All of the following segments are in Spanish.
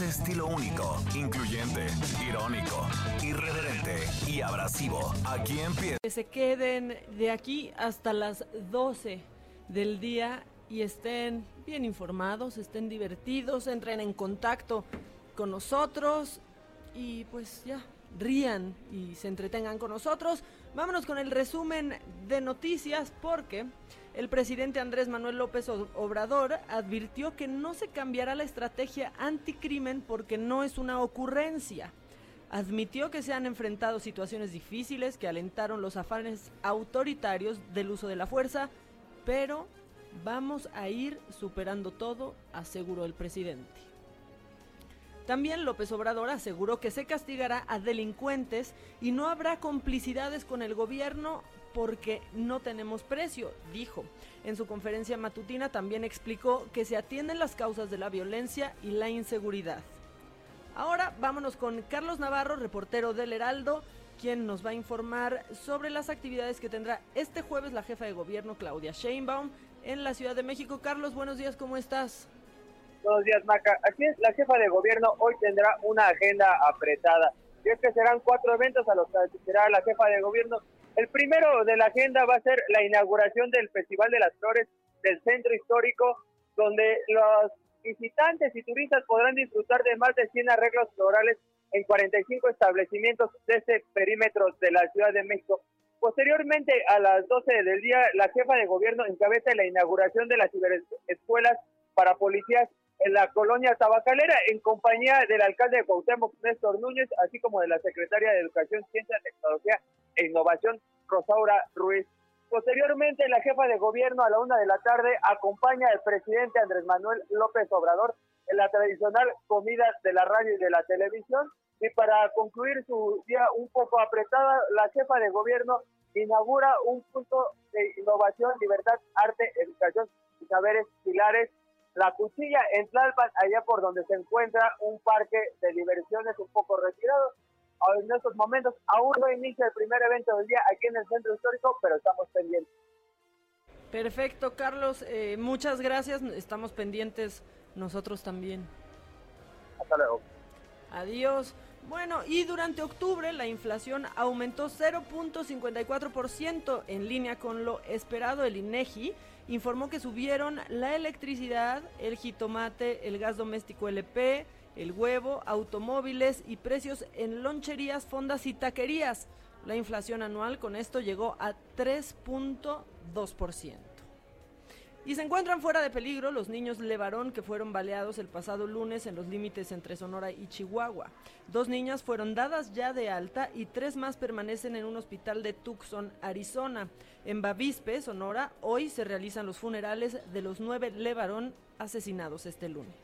Estilo único, incluyente, irónico, irreverente y abrasivo. Aquí empieza. Que se queden de aquí hasta las 12 del día y estén bien informados, estén divertidos, entren en contacto con nosotros y pues ya, rían y se entretengan con nosotros. Vámonos con el resumen de noticias porque el presidente Andrés Manuel López Obrador advirtió que no se cambiará la estrategia anticrimen porque no es una ocurrencia. Admitió que se han enfrentado situaciones difíciles que alentaron los afanes autoritarios del uso de la fuerza, pero vamos a ir superando todo, aseguró el presidente. También López Obrador aseguró que se castigará a delincuentes y no habrá complicidades con el gobierno porque no tenemos precio, dijo. En su conferencia matutina también explicó que se atienden las causas de la violencia y la inseguridad. Ahora vámonos con Carlos Navarro, reportero del Heraldo, quien nos va a informar sobre las actividades que tendrá este jueves la jefa de gobierno Claudia Sheinbaum en la Ciudad de México. Carlos, buenos días, ¿cómo estás? Buenos días, Maca. Aquí es, la jefa de gobierno hoy tendrá una agenda apretada. Y es que serán cuatro eventos a los que asistirá la jefa de gobierno. El primero de la agenda va a ser la inauguración del Festival de las Flores del Centro Histórico, donde los visitantes y turistas podrán disfrutar de más de 100 arreglos florales en 45 establecimientos de ese perímetro de la Ciudad de México. Posteriormente, a las 12 del día, la jefa de gobierno encabeza la inauguración de las ciberescuelas para policías en la colonia tabacalera en compañía del alcalde de Cuauhtémoc, Néstor Núñez, así como de la secretaria de Educación, Ciencia, Tecnología e Innovación, Rosaura Ruiz. Posteriormente, la jefa de gobierno a la una de la tarde acompaña al presidente Andrés Manuel López Obrador en la tradicional comida de la radio y de la televisión. Y para concluir su día un poco apretada, la jefa de gobierno inaugura un punto de innovación, libertad, arte, educación y saberes pilares la Cuchilla en Tlalpan, allá por donde se encuentra un parque de diversiones un poco retirado. En estos momentos aún no inicia el primer evento del día aquí en el centro histórico, pero estamos pendientes. Perfecto, Carlos. Eh, muchas gracias. Estamos pendientes nosotros también. Hasta luego. Adiós. Bueno, y durante octubre la inflación aumentó 0.54% en línea con lo esperado. El INEGI informó que subieron la electricidad, el jitomate, el gas doméstico LP, el huevo, automóviles y precios en loncherías, fondas y taquerías. La inflación anual con esto llegó a 3.2%. Y se encuentran fuera de peligro los niños Levarón que fueron baleados el pasado lunes en los límites entre Sonora y Chihuahua. Dos niñas fueron dadas ya de alta y tres más permanecen en un hospital de Tucson, Arizona. En Bavispe, Sonora, hoy se realizan los funerales de los nueve Levarón asesinados este lunes.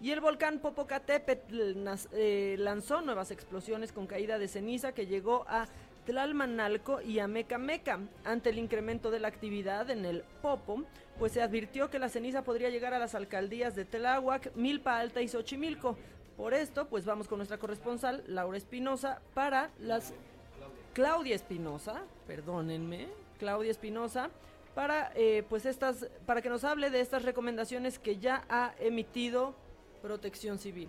Y el volcán Popocatépetl eh, lanzó nuevas explosiones con caída de ceniza que llegó a Tlalmanalco y Amecameca. Ante el incremento de la actividad en el Popo, pues se advirtió que la ceniza podría llegar a las alcaldías de Tláhuac, Milpa Alta y Xochimilco. Por esto, pues vamos con nuestra corresponsal, Laura Espinosa, para las... Claudia Espinosa, perdónenme, Claudia Espinosa, para eh, pues estas, para que nos hable de estas recomendaciones que ya ha emitido Protección Civil.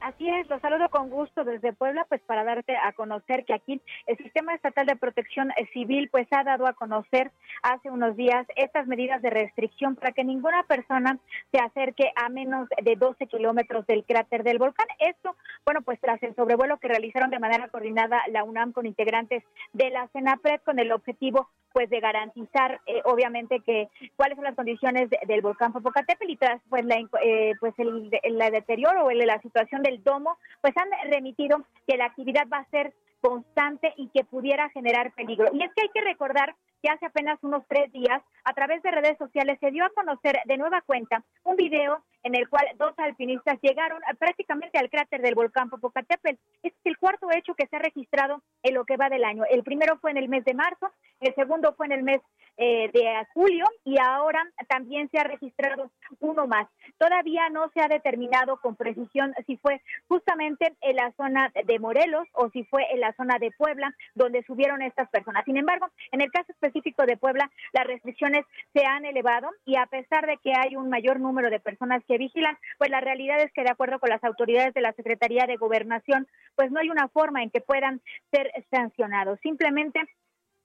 Así es, lo saludo con gusto desde Puebla, pues para darte a conocer que aquí el Sistema Estatal de Protección Civil pues ha dado a conocer hace unos días estas medidas de restricción para que ninguna persona se acerque a menos de 12 kilómetros del cráter del volcán. Esto, bueno, pues tras el sobrevuelo que realizaron de manera coordinada la UNAM con integrantes de la CENAPRED con el objetivo pues de garantizar eh, obviamente que cuáles son las condiciones del volcán Popocatépetl y tras pues la eh, pues el, deterioro o la situación del domo pues han remitido que la actividad va a ser constante y que pudiera generar peligro. Y es que hay que recordar que hace apenas unos tres días, a través de redes sociales, se dio a conocer de nueva cuenta un video en el cual dos alpinistas llegaron prácticamente al cráter del volcán Popocatépetl. Este es el cuarto hecho que se ha registrado en lo que va del año. El primero fue en el mes de marzo, el segundo fue en el mes eh, de julio y ahora también se ha registrado uno más. Todavía no se ha determinado con precisión si fue justamente en la zona de Morelos o si fue en la zona de Puebla donde subieron estas personas. Sin embargo, en el caso específico de Puebla, las restricciones se han elevado y a pesar de que hay un mayor número de personas que vigilan, pues la realidad es que de acuerdo con las autoridades de la Secretaría de Gobernación, pues no hay una forma en que puedan ser sancionados. Simplemente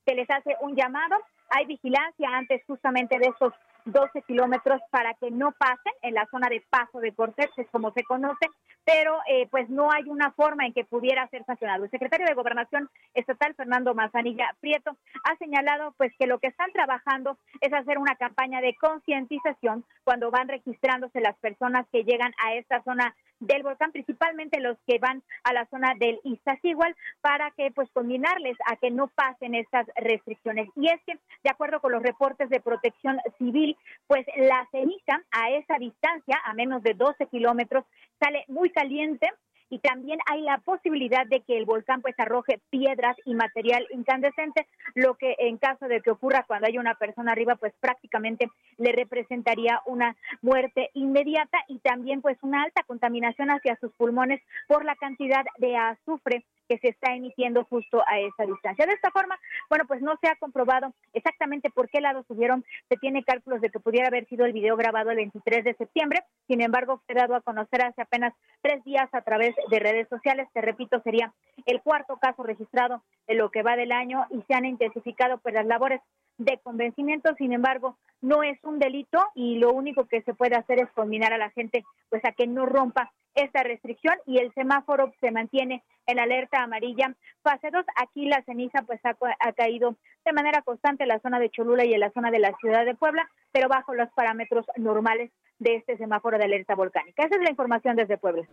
se les hace un llamado, hay vigilancia antes justamente de esos 12 kilómetros para que no pasen en la zona de paso de Cortés, es como se conoce, pero eh, pues no hay una forma en que pudiera ser sancionado. El secretario de Gobernación Estatal, Fernando Manzanilla Prieto, ha señalado pues que lo que están trabajando es hacer una campaña de concientización cuando van registrándose las personas que llegan a esta zona del volcán, principalmente los que van a la zona del Iztaccíhuatl, para que pues combinarles a que no pasen estas restricciones. Y es que, de acuerdo con los reportes de protección civil, pues la ceniza a esa distancia, a menos de 12 kilómetros, sale muy caliente y también hay la posibilidad de que el volcán pues arroje piedras y material incandescente, lo que en caso de que ocurra cuando hay una persona arriba pues prácticamente le representaría una muerte inmediata y también pues una alta contaminación hacia sus pulmones por la cantidad de azufre que se está emitiendo justo a esa distancia. De esta forma, bueno, pues no se ha comprobado exactamente por qué lado subieron. Se tiene cálculos de que pudiera haber sido el video grabado el 23 de septiembre. Sin embargo, fue dado a conocer hace apenas tres días a través de redes sociales. Te repito, sería el cuarto caso registrado en lo que va del año y se han intensificado pues las labores de convencimiento, sin embargo, no es un delito y lo único que se puede hacer es combinar a la gente pues a que no rompa esta restricción y el semáforo se mantiene en alerta amarilla. Fase 2, aquí la ceniza pues ha, ha, caído de manera constante en la zona de Cholula y en la zona de la ciudad de Puebla, pero bajo los parámetros normales de este semáforo de alerta volcánica. Esa es la información desde Puebla.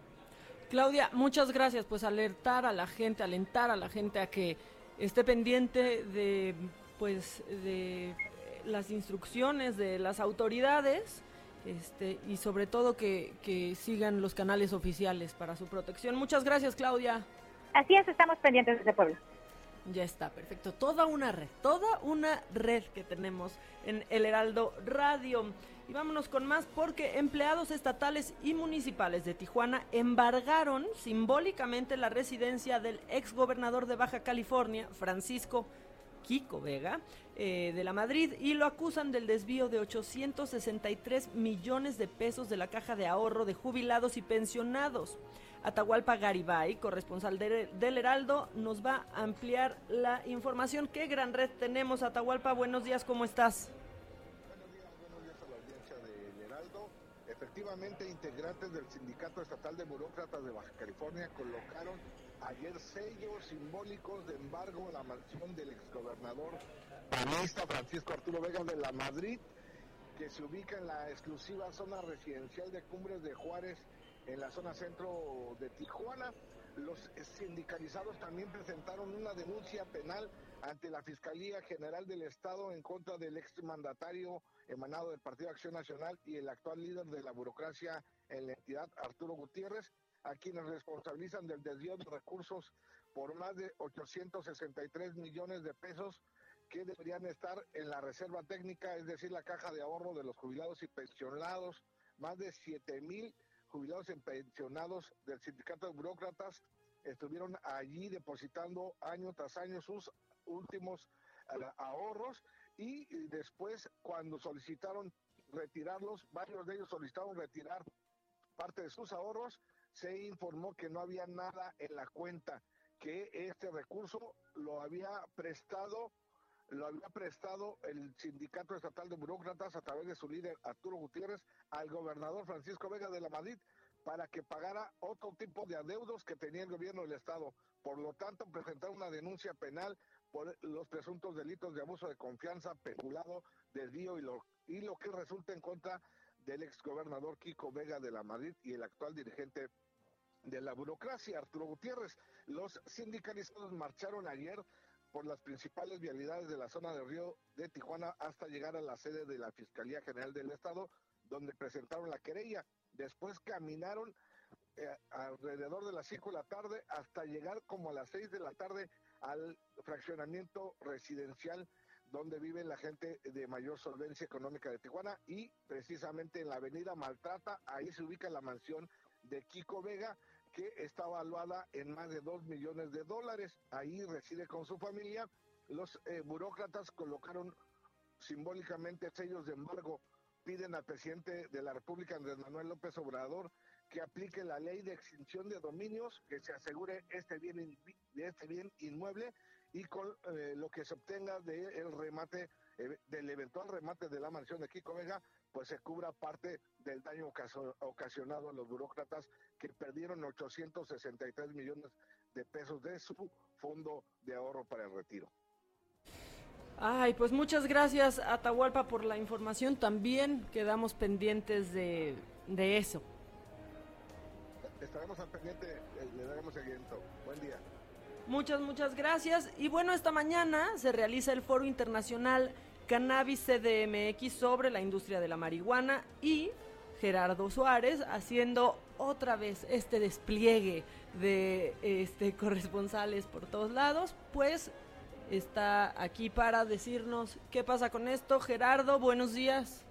Claudia, muchas gracias. Pues alertar a la gente, alentar a la gente a que esté pendiente de pues de las instrucciones de las autoridades este, y sobre todo que, que sigan los canales oficiales para su protección. Muchas gracias, Claudia. Así es, estamos pendientes de ese pueblo. Ya está, perfecto. Toda una red, toda una red que tenemos en El Heraldo Radio. Y vámonos con más porque empleados estatales y municipales de Tijuana embargaron simbólicamente la residencia del ex gobernador de Baja California, Francisco Kiko Vega, eh, de la Madrid, y lo acusan del desvío de 863 millones de pesos de la caja de ahorro de jubilados y pensionados. Atahualpa Garibay, corresponsal del Heraldo, nos va a ampliar la información. ¿Qué gran red tenemos, Atahualpa? Buenos días, ¿cómo estás? Buenos días, buenos días a la audiencia del Heraldo. Efectivamente, integrantes del Sindicato Estatal de Burócratas de Baja California colocaron ayer sellos simbólicos de embargo a la mansión del exgobernador panista Francisco Arturo Vega de la Madrid, que se ubica en la exclusiva zona residencial de Cumbres de Juárez, en la zona centro de Tijuana. Los sindicalizados también presentaron una denuncia penal ante la Fiscalía General del Estado en contra del exmandatario emanado del Partido Acción Nacional y el actual líder de la burocracia en la entidad, Arturo Gutiérrez, a quienes responsabilizan del desvío de recursos por más de 863 millones de pesos que deberían estar en la reserva técnica, es decir, la caja de ahorro de los jubilados y pensionados, más de 7 mil jubilados y pensionados del sindicato de burócratas estuvieron allí depositando año tras año sus últimos uh, ahorros y después cuando solicitaron retirarlos, varios de ellos solicitaron retirar parte de sus ahorros, se informó que no había nada en la cuenta, que este recurso lo había prestado lo había prestado el Sindicato Estatal de Burócratas a través de su líder Arturo Gutiérrez al gobernador Francisco Vega de la Madrid para que pagara otro tipo de adeudos que tenía el gobierno del Estado. Por lo tanto, presentaron una denuncia penal por los presuntos delitos de abuso de confianza, peculado, desvío y lo, y lo que resulta en contra del exgobernador Kiko Vega de la Madrid y el actual dirigente de la burocracia. Arturo Gutiérrez, los sindicalizados marcharon ayer por las principales vialidades de la zona del río de Tijuana hasta llegar a la sede de la Fiscalía General del Estado, donde presentaron la querella. Después caminaron eh, alrededor de las 5 de la tarde hasta llegar como a las 6 de la tarde al fraccionamiento residencial donde vive la gente de mayor solvencia económica de Tijuana y precisamente en la avenida Maltrata, ahí se ubica la mansión de Kiko Vega, que está evaluada en más de 2 millones de dólares. Ahí reside con su familia. Los eh, burócratas colocaron simbólicamente sellos de embargo. Piden al presidente de la República, Andrés Manuel López Obrador, que aplique la ley de extinción de dominios, que se asegure este bien, este bien inmueble y con eh, lo que se obtenga del remate, eh, del eventual remate de la mansión de Kiko Vega, pues se cubra parte del daño ocasionado a los burócratas que perdieron 863 millones de pesos de su fondo de ahorro para el retiro. Ay, pues muchas gracias Atahualpa por la información. También quedamos pendientes de, de eso. Estaremos al pendiente, eh, le daremos seguimiento. Buen día. Muchas, muchas gracias. Y bueno, esta mañana se realiza el Foro Internacional Cannabis CDMX sobre la industria de la marihuana y Gerardo Suárez haciendo otra vez este despliegue de este corresponsales por todos lados, pues está aquí para decirnos qué pasa con esto. Gerardo, buenos días.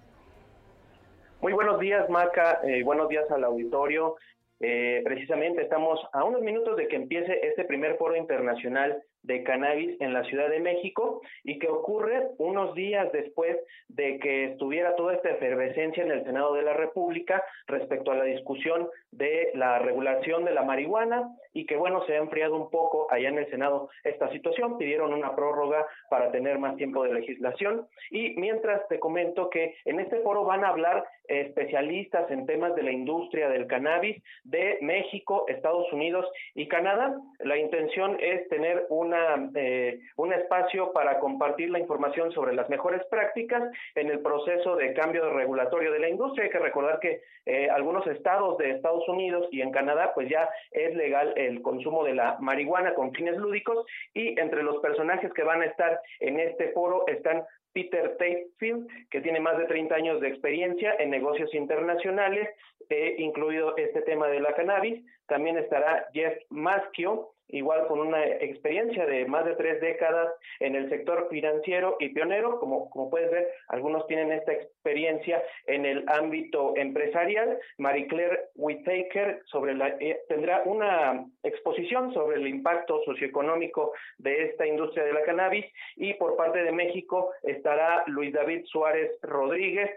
Muy buenos días, Maca. Eh, buenos días al auditorio. Eh, precisamente estamos a unos minutos de que empiece este primer foro internacional de cannabis en la Ciudad de México y que ocurre unos días después de que estuviera toda esta efervescencia en el Senado de la República respecto a la discusión de la regulación de la marihuana y que bueno, se ha enfriado un poco allá en el Senado esta situación, pidieron una prórroga para tener más tiempo de legislación y mientras te comento que en este foro van a hablar especialistas en temas de la industria del cannabis de México, Estados Unidos y Canadá. La intención es tener un eh, un espacio para compartir la información sobre las mejores prácticas en el proceso de cambio regulatorio de la industria. Hay que recordar que eh, algunos estados de Estados Unidos y en Canadá pues ya es legal el consumo de la marihuana con fines lúdicos y entre los personajes que van a estar en este foro están Peter Tatefield, que tiene más de 30 años de experiencia en negocios internacionales, eh, incluido este tema de la cannabis. También estará Jeff Maschio, igual con una experiencia de más de tres décadas en el sector financiero y pionero, como, como puedes ver, algunos tienen esta experiencia en el ámbito empresarial. Marie Claire Whittaker sobre la, eh, tendrá una exposición sobre el impacto socioeconómico de esta industria de la cannabis y por parte de México estará Luis David Suárez Rodríguez,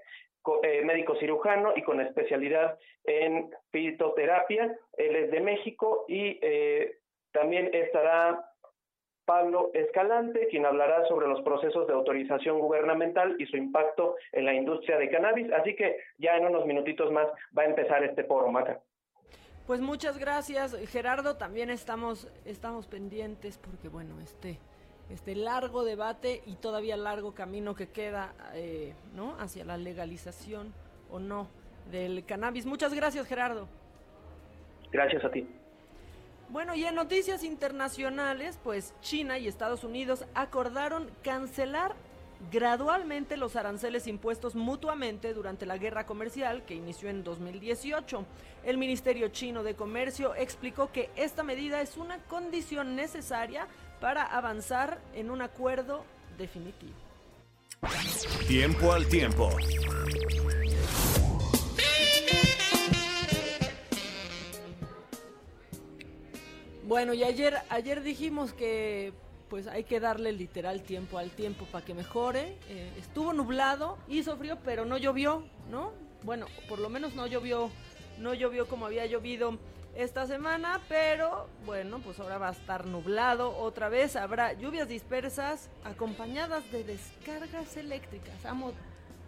eh, médico cirujano y con especialidad en fitoterapia. Él es de México y eh, también estará Pablo Escalante, quien hablará sobre los procesos de autorización gubernamental y su impacto en la industria de cannabis. Así que ya en unos minutitos más va a empezar este foro, Maca. Pues muchas gracias, Gerardo. También estamos, estamos pendientes porque, bueno, este, este largo debate y todavía largo camino que queda, eh, ¿no? Hacia la legalización o no del cannabis. Muchas gracias, Gerardo. Gracias a ti. Bueno, y en noticias internacionales, pues China y Estados Unidos acordaron cancelar gradualmente los aranceles impuestos mutuamente durante la guerra comercial que inició en 2018. El Ministerio Chino de Comercio explicó que esta medida es una condición necesaria para avanzar en un acuerdo definitivo. Tiempo al tiempo. Bueno, y ayer, ayer dijimos que pues hay que darle literal tiempo al tiempo para que mejore. Eh, estuvo nublado, hizo frío, pero no llovió, ¿no? Bueno, por lo menos no llovió, no llovió como había llovido esta semana, pero bueno, pues ahora va a estar nublado otra vez. Habrá lluvias dispersas acompañadas de descargas eléctricas. Vamos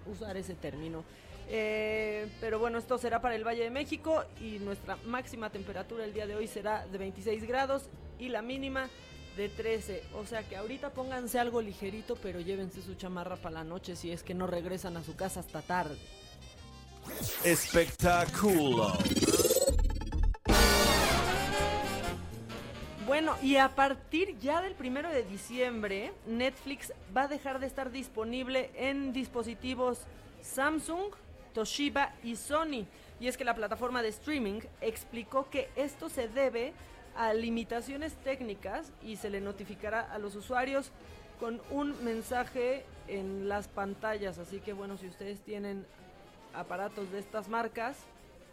a usar ese término. Eh, pero bueno, esto será para el Valle de México y nuestra máxima temperatura el día de hoy será de 26 grados y la mínima de 13. O sea que ahorita pónganse algo ligerito, pero llévense su chamarra para la noche si es que no regresan a su casa hasta tarde. Espectáculo. Bueno, y a partir ya del primero de diciembre, Netflix va a dejar de estar disponible en dispositivos Samsung, Toshiba y Sony. Y es que la plataforma de streaming explicó que esto se debe a limitaciones técnicas y se le notificará a los usuarios con un mensaje en las pantallas. Así que bueno, si ustedes tienen aparatos de estas marcas,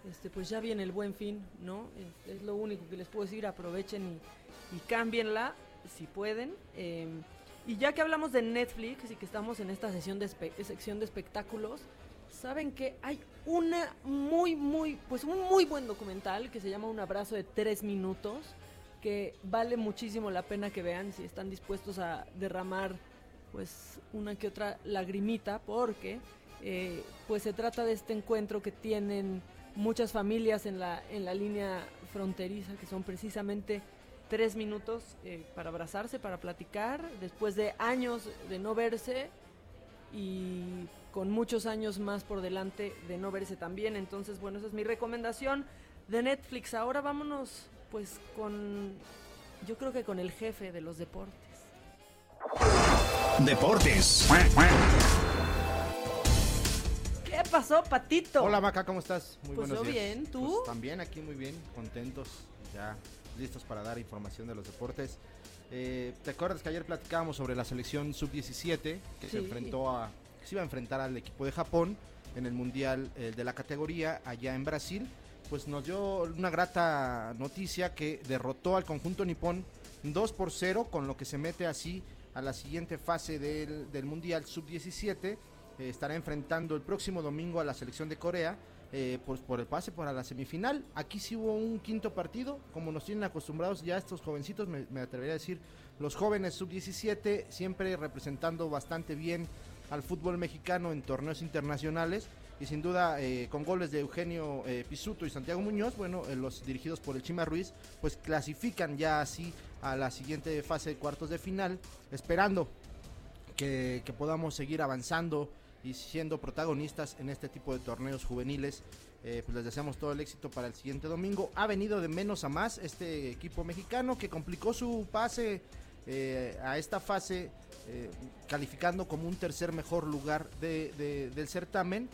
este, pues ya viene el buen fin, ¿no? Es, lo único que les puedo decir, aprovechen y, y cámbienla si pueden. Em, y ya que hablamos de Netflix y que estamos en esta sesión de sección de espectáculos, saben que hay una muy, muy, pues un muy buen documental que se llama Un abrazo de tres minutos, que vale muchísimo la pena que vean si están dispuestos a derramar pues una que otra lagrimita, porque eh, pues se trata de este encuentro que tienen muchas familias en la, en la línea fronteriza, que son precisamente tres minutos eh, para abrazarse, para platicar, después de años de no verse y con muchos años más por delante de no verse también. Entonces, bueno, esa es mi recomendación de Netflix. Ahora vámonos pues con, yo creo que con el jefe de los deportes. Deportes. ¿Qué pasó, Patito? Hola, Maca, ¿cómo estás? Muy pues buenos bien, ¿tú? Pues también aquí muy bien, contentos, ya listos para dar información de los deportes. Eh, ¿Te acuerdas que ayer platicábamos sobre la selección sub-17 que se enfrentó a, que se iba a enfrentar al equipo de Japón en el mundial eh, de la categoría allá en Brasil? Pues nos dio una grata noticia que derrotó al conjunto nipón 2 por 0, con lo que se mete así a la siguiente fase del, del mundial sub-17 eh, estará enfrentando el próximo domingo a la selección de Corea eh, por el pase para la semifinal. Aquí sí hubo un quinto partido, como nos tienen acostumbrados ya estos jovencitos, me, atrevería a decir, los jóvenes sub-17, siempre representando bastante bien al fútbol mexicano en torneos internacionales. Y sin duda, eh, con goles de Eugenio Pisuto y Santiago Muñoz, bueno, los dirigidos por el Chima Ruiz, pues clasifican ya así a la siguiente fase de cuartos de final, esperando que, que podamos seguir avanzando y siendo protagonistas en este tipo de torneos juveniles. Eh, pues les deseamos todo el éxito para el siguiente domingo. Ha venido de menos a más este equipo mexicano que complicó su pase eh, a esta fase eh, calificando como un tercer mejor lugar del certamen.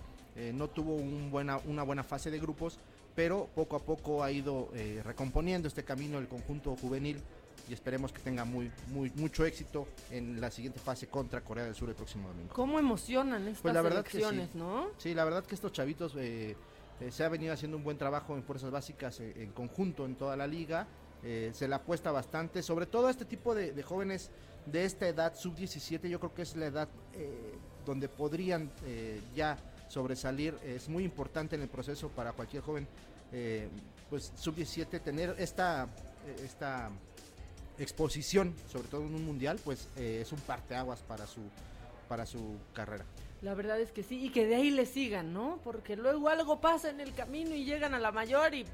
no tuvo un buena, una buena fase de grupos, pero poco a poco ha ido recomponiendo este camino el conjunto juvenil y esperemos que tenga muy, muy, mucho éxito en la siguiente fase contra Corea del Sur el próximo domingo. ¿Cómo emocionan estas pues la verdad elecciones, sí. no? Sí, la verdad que estos chavitos eh, eh, se ha venido haciendo un buen trabajo en fuerzas básicas eh, en conjunto en toda la liga. Se le apuesta bastante, sobre todo a este tipo de, jóvenes de esta edad, sub-17, yo creo que es la edad donde podrían ya sobresalir. Es muy importante en el proceso para cualquier joven, pues sub-17, tener esta, esta exposición, sobre todo en un mundial, pues eh, es un parteaguas para su, para su carrera. La verdad es que sí, y que de ahí le sigan, ¿no? Porque luego algo pasa en el camino y llegan a la mayor y...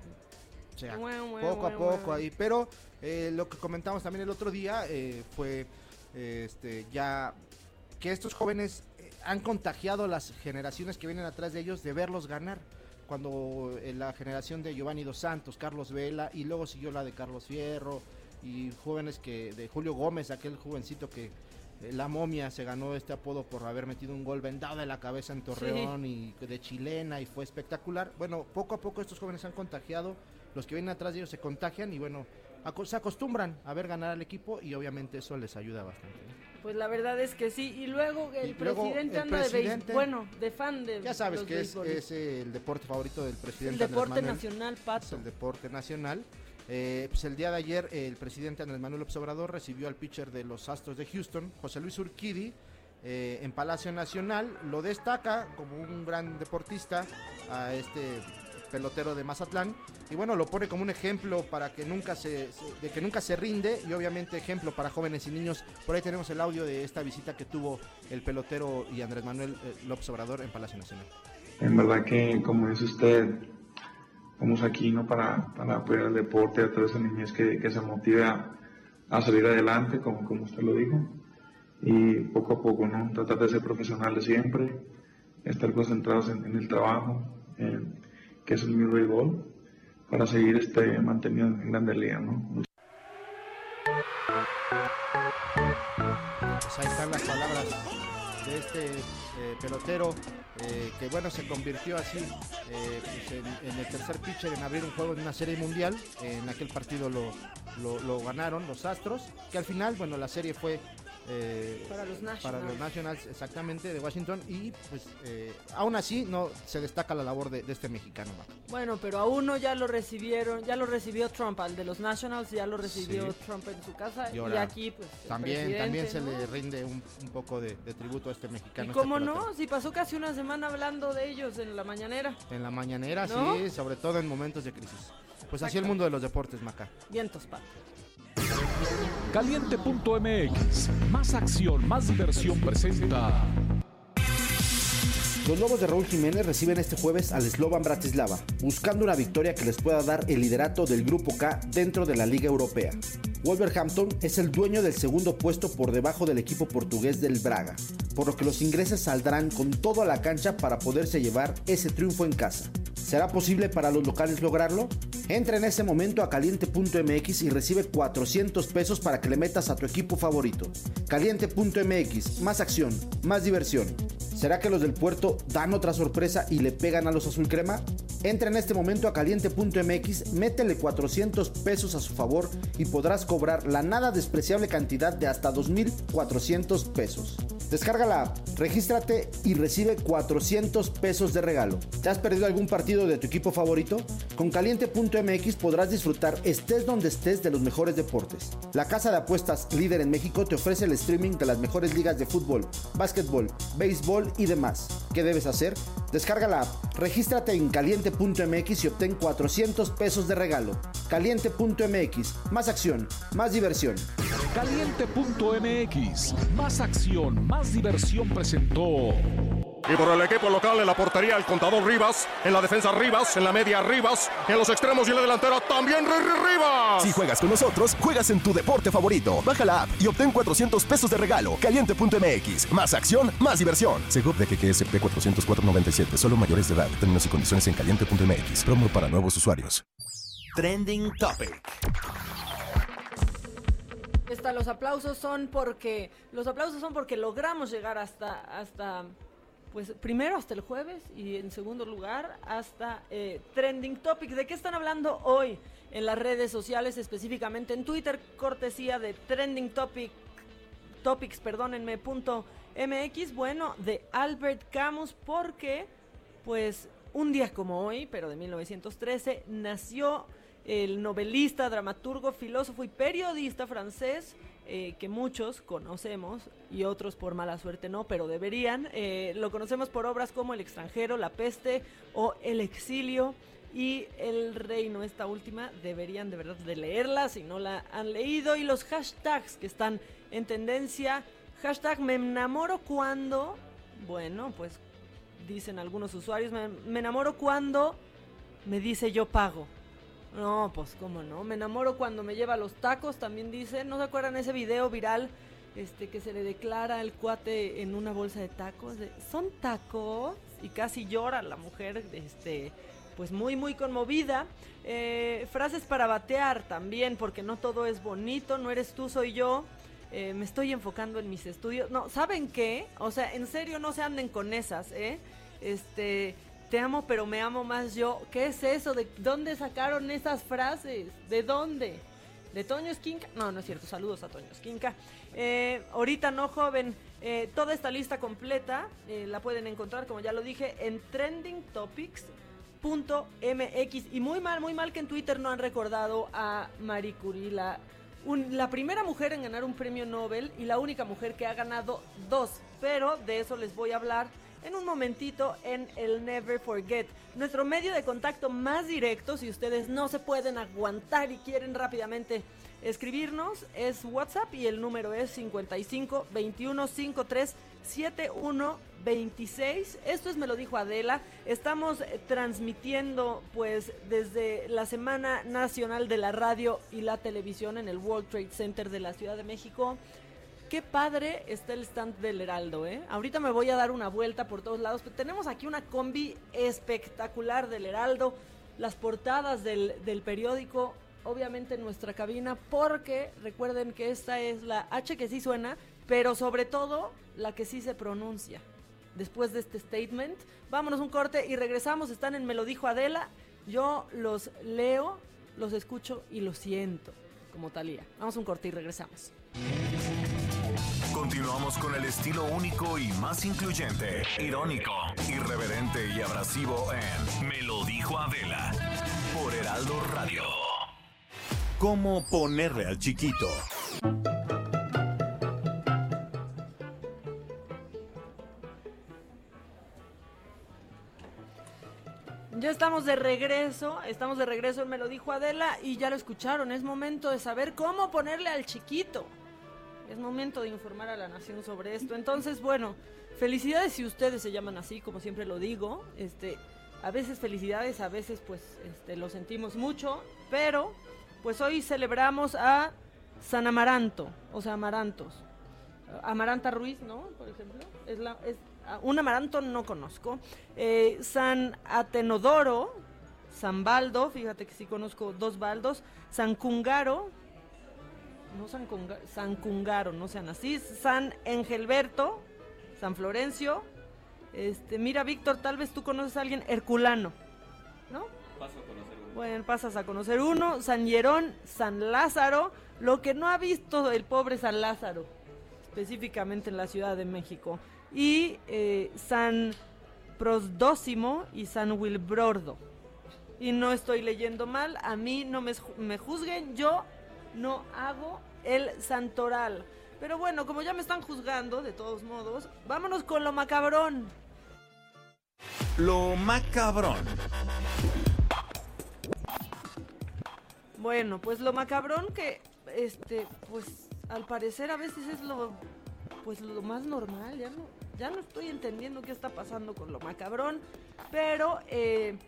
poco a poco ahí, pero eh, lo que comentamos también el otro día eh, fue este, ya que estos jóvenes han contagiado las generaciones que vienen atrás de ellos de verlos ganar. Cuando la generación de Giovanni Dos Santos, Carlos Vela y luego siguió la de Carlos Fierro, y jóvenes que de Julio Gómez, aquel jovencito que eh, la momia se ganó este apodo por haber metido un gol vendado en la cabeza en Torreón y de chilena y fue espectacular. Bueno, poco a poco estos jóvenes han contagiado, los que vienen atrás de ellos se contagian y bueno, se acostumbran a ver ganar al equipo y obviamente eso les ayuda bastante. Pues la verdad es que sí. Y luego el presidente anda de bueno, de fan de Ya sabes que es, el deporte favorito del presidente. El deporte nacional, Pato. el deporte nacional. Eh, pues el día de ayer el presidente Andrés Manuel López Obrador recibió al pitcher de los Astros de Houston, José Luis Urquidi, eh, en Palacio Nacional. Lo destaca como un gran deportista a este pelotero de Mazatlán. Y bueno lo pone como un ejemplo para que nunca se, de que nunca se rinde. Y obviamente ejemplo para jóvenes y niños. Por ahí tenemos el audio de esta visita que tuvo el pelotero y Andrés Manuel eh, López Obrador en Palacio Nacional. En verdad que como dice usted estamos aquí ¿no? para, para apoyar el deporte, a toda esa niñez que, que se motive a, salir adelante, como, como usted lo dijo, y poco a poco, ¿no? tratar de ser profesionales siempre, estar concentrados en, el trabajo, que es el mi gol, para seguir este, manteniendo en grande liga. ¿no? Pues ahí están las palabras de este eh, pelotero eh, que bueno se convirtió así eh, pues en, en el tercer pitcher en abrir un juego de una serie mundial en aquel partido lo- lo ganaron los Astros que al final bueno la serie fue eh, Para los para Nationals. los Nationals exactamente de Washington y pues eh, aún así no se destaca la labor de, de este mexicano Mac. Bueno, pero a uno ya lo recibieron, ya lo recibió Trump, al de los Nationals ya lo recibió Sí. Trump en su casa Y y, aquí pues también también se le rinde un, un poco de, de tributo a este Y mexicano este cómo no, si pasó casi una semana hablando de ellos en la mañanera. En la mañanera, ¿No? sí, sobre todo en momentos de crisis. Pues así el mundo de los deportes, Maca. Vientos, Pato. Caliente.mx, más acción, más diversión presenta. Los Lobos de Raúl Jiménez reciben este jueves al Slovan Bratislava, buscando una victoria que les pueda dar el liderato del Grupo K dentro de la Liga Europea. Wolverhampton es el dueño del segundo puesto por debajo del equipo portugués del Braga, por lo que los ingleses saldrán con todo a la cancha para poderse llevar ese triunfo en casa. ¿Será posible para los locales lograrlo? Entra en ese momento a caliente.mx y recibe 400 pesos para que le metas a tu equipo favorito. Caliente.mx, más acción, más diversión. ¿Será que los del puerto dan otra sorpresa y le pegan a los azul crema? Entra en este momento a caliente.mx, métele 400 pesos a su favor y podrás cobrar la nada despreciable cantidad de hasta 2.400 pesos. Descarga la app, regístrate y recibe 400 pesos de regalo. ¿Te has perdido algún partido de tu equipo favorito? Con caliente.mx podrás disfrutar estés donde estés de los mejores deportes. La casa de apuestas líder en México te ofrece el streaming de las mejores ligas de fútbol, básquetbol, béisbol y demás. ¿Qué debes hacer? Descarga la app, regístrate en caliente.mx y obtén 400 pesos de regalo. Caliente.mx, más acción, más diversión. Caliente.mx, más acción, más diversión presentó. Y por el equipo local en la portería el contador Rivas, en la defensa Rivas, en la media Rivas, en los extremos y en la delantera también Rivas. Si juegas con nosotros, juegas en tu deporte favorito. Baja la app y obtén 400 pesos de regalo. Caliente.mx. Más acción, más diversión. Segov de KKSP 404.97. Solo mayores de edad. Términos y condiciones en caliente.mx. Promo para nuevos usuarios. Trending Topic. Esta, los aplausos son porque los aplausos son porque logramos llegar hasta hasta pues primero hasta el jueves y en segundo lugar hasta eh, trending topic. ¿De qué están hablando hoy en las redes sociales, específicamente en Twitter, cortesía de trending topic topics, perdónenme, punto MX, bueno, de Albert Camus, porque, pues, un día como hoy, pero de 1913, nació el novelista, dramaturgo, filósofo y periodista francés, eh, que muchos conocemos y otros por mala suerte no, pero deberían. Eh, lo conocemos por obras como El extranjero, La peste o El exilio y El reino. Esta última deberían de verdad de leerla si no la han leído. Y los hashtags que están en tendencia. Hashtag me enamoro cuando, bueno, pues dicen algunos usuarios, me, me enamoro cuando me dice yo pago. No, pues cómo no. Me enamoro cuando me lleva los tacos, también dice. ¿No se acuerdan ese video viral este que se le declara el cuate en una bolsa de tacos? De, ¿Son tacos? Y casi llora la mujer, este, pues muy, muy conmovida. Eh, frases para batear también, porque no todo es bonito, no eres tú, soy yo. Eh, me estoy enfocando en mis estudios. No, ¿saben qué? O sea, en serio no se anden con esas, ¿eh? Este, te amo pero me amo más yo. ¿Qué es eso? ¿De dónde sacaron esas frases? ¿De dónde? ¿De Toño Esquinca? No, no es cierto. Saludos a Toño Esquinca. Eh, ahorita no, joven. Eh, toda esta lista completa eh, la pueden encontrar, como ya lo dije, en trendingtopics.mx. Y muy mal, muy mal que en Twitter no han recordado a Marie Curie, la, la primera mujer en ganar un premio Nobel y la única mujer que ha ganado dos. Pero de eso les voy a hablar en un momentito en el Never Forget. Nuestro medio de contacto más directo, si ustedes no se pueden aguantar y quieren rápidamente escribirnos, es WhatsApp y el número es 55 21 53 71 26. Esto es Me lo dijo Adela. Estamos transmitiendo pues desde la Semana Nacional de la Radio y la Televisión en el World Trade Center de la Ciudad de México. Qué padre está el stand del Heraldo, ¿eh? Ahorita me voy a dar una vuelta por todos lados, pero tenemos aquí una combi espectacular del Heraldo, las portadas del, del periódico obviamente en nuestra cabina, porque recuerden que esta es la H que sí suena, pero sobre todo la que sí se pronuncia. Después de este statement, vámonos un corte y regresamos. Están en Me lo dijo Adela. Yo los leo, los escucho y los siento, como Talía. Vamos un corte y regresamos. Continuamos con el estilo único y más incluyente, irónico, irreverente y abrasivo en Me lo dijo Adela por Heraldo Radio. ¿Cómo ponerle al chiquito? Ya estamos de regreso, estamos de regreso, me lo dijo Adela y ya lo escucharon, es momento de saber cómo ponerle al chiquito. Es momento de informar a la nación sobre esto. Entonces, bueno, felicidades si ustedes se llaman así, como siempre lo digo. Este, a veces felicidades, a veces pues este, lo sentimos mucho, pero pues hoy celebramos a San Amaranto, o sea, Amarantos. Amaranta Ruiz, ¿no? Por ejemplo, es la, es, un amaranto no conozco. Eh, San Atenodoro, San Baldo, fíjate que sí conozco dos baldos. San Cungaro, no San, San Cungaro, no sean así. San Engelberto, San Florencio. Este, mira, Víctor, tal vez tú conoces a alguien, Herculano, ¿no? Paso a conocer uno. Bueno, pasas a conocer uno. San Hierón, San Lázaro, lo que no ha visto el pobre San Lázaro, específicamente en la Ciudad de México. Y eh, San Prosdócimo y San Wilbrordo. Y no estoy leyendo mal, a mí no me, me juzguen, yo no hago el santoral. Pero bueno, como ya me están juzgando, de todos modos, vámonos con lo macabrón. Lo macabrón. Bueno, pues lo macabrón que, este, pues al parecer a veces es lo, pues lo más normal, ya no, ya no estoy entendiendo qué está pasando con lo macabrón, pero, eh,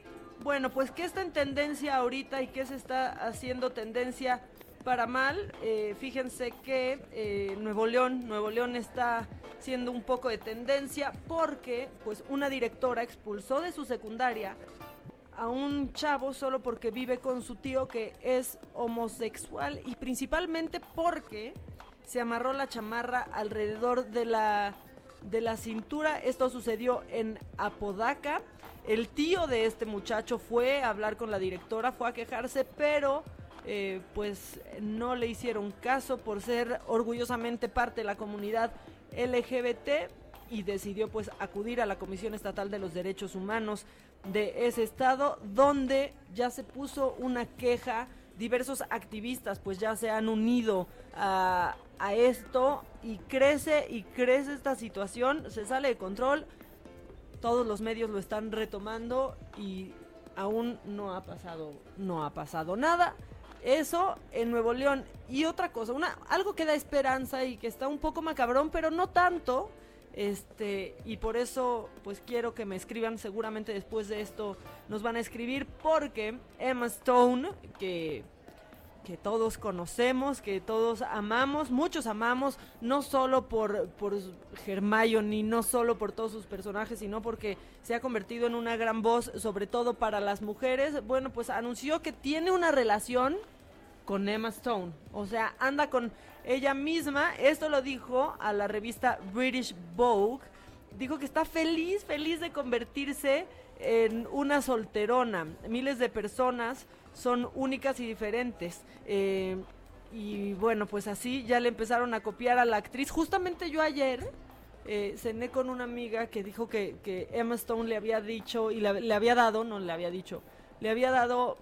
bueno, pues qué está en tendencia ahorita y qué se está haciendo tendencia para mal. Eh, fíjense que eh, Nuevo León, Nuevo León está siendo un poco de tendencia porque pues una directora expulsó de su secundaria a un chavo solo porque vive con su tío que es homosexual y principalmente porque se amarró la chamarra alrededor de la de la cintura. Esto sucedió en Apodaca. El tío de este muchacho fue a hablar con la directora, fue a quejarse, pero eh, pues no le hicieron caso por ser orgullosamente parte de la comunidad LGBT y decidió pues acudir a la Comisión Estatal de los Derechos Humanos de ese estado donde ya se puso una queja. Diversos activistas pues ya se han unido a, a, esto y crece y crece esta situación, se sale de control, todos los medios lo están retomando y aún no ha pasado, no ha pasado nada. Eso en Nuevo León. Y otra cosa, una, algo que da esperanza y que está un poco macabrón, pero no tanto. Este, y por eso, pues quiero que me escriban. Seguramente después de esto nos van a escribir. Porque Emma Stone, que, que todos conocemos, que todos amamos, muchos amamos, no solo por, por Hermione, no solo por todos sus personajes, sino porque se ha convertido en una gran voz, sobre todo para las mujeres. Bueno, pues anunció que tiene una relación con Emma Stone. O sea, anda con ella misma. Esto lo dijo a la revista British Vogue. Dijo que está feliz, feliz de convertirse en una solterona. Miles de personas son únicas y diferentes. Eh, y bueno, pues así ya le empezaron a copiar a la actriz. Justamente yo ayer eh, cené con una amiga que dijo que, Emma Stone le había dicho y le había dado, no le había dicho, le había dado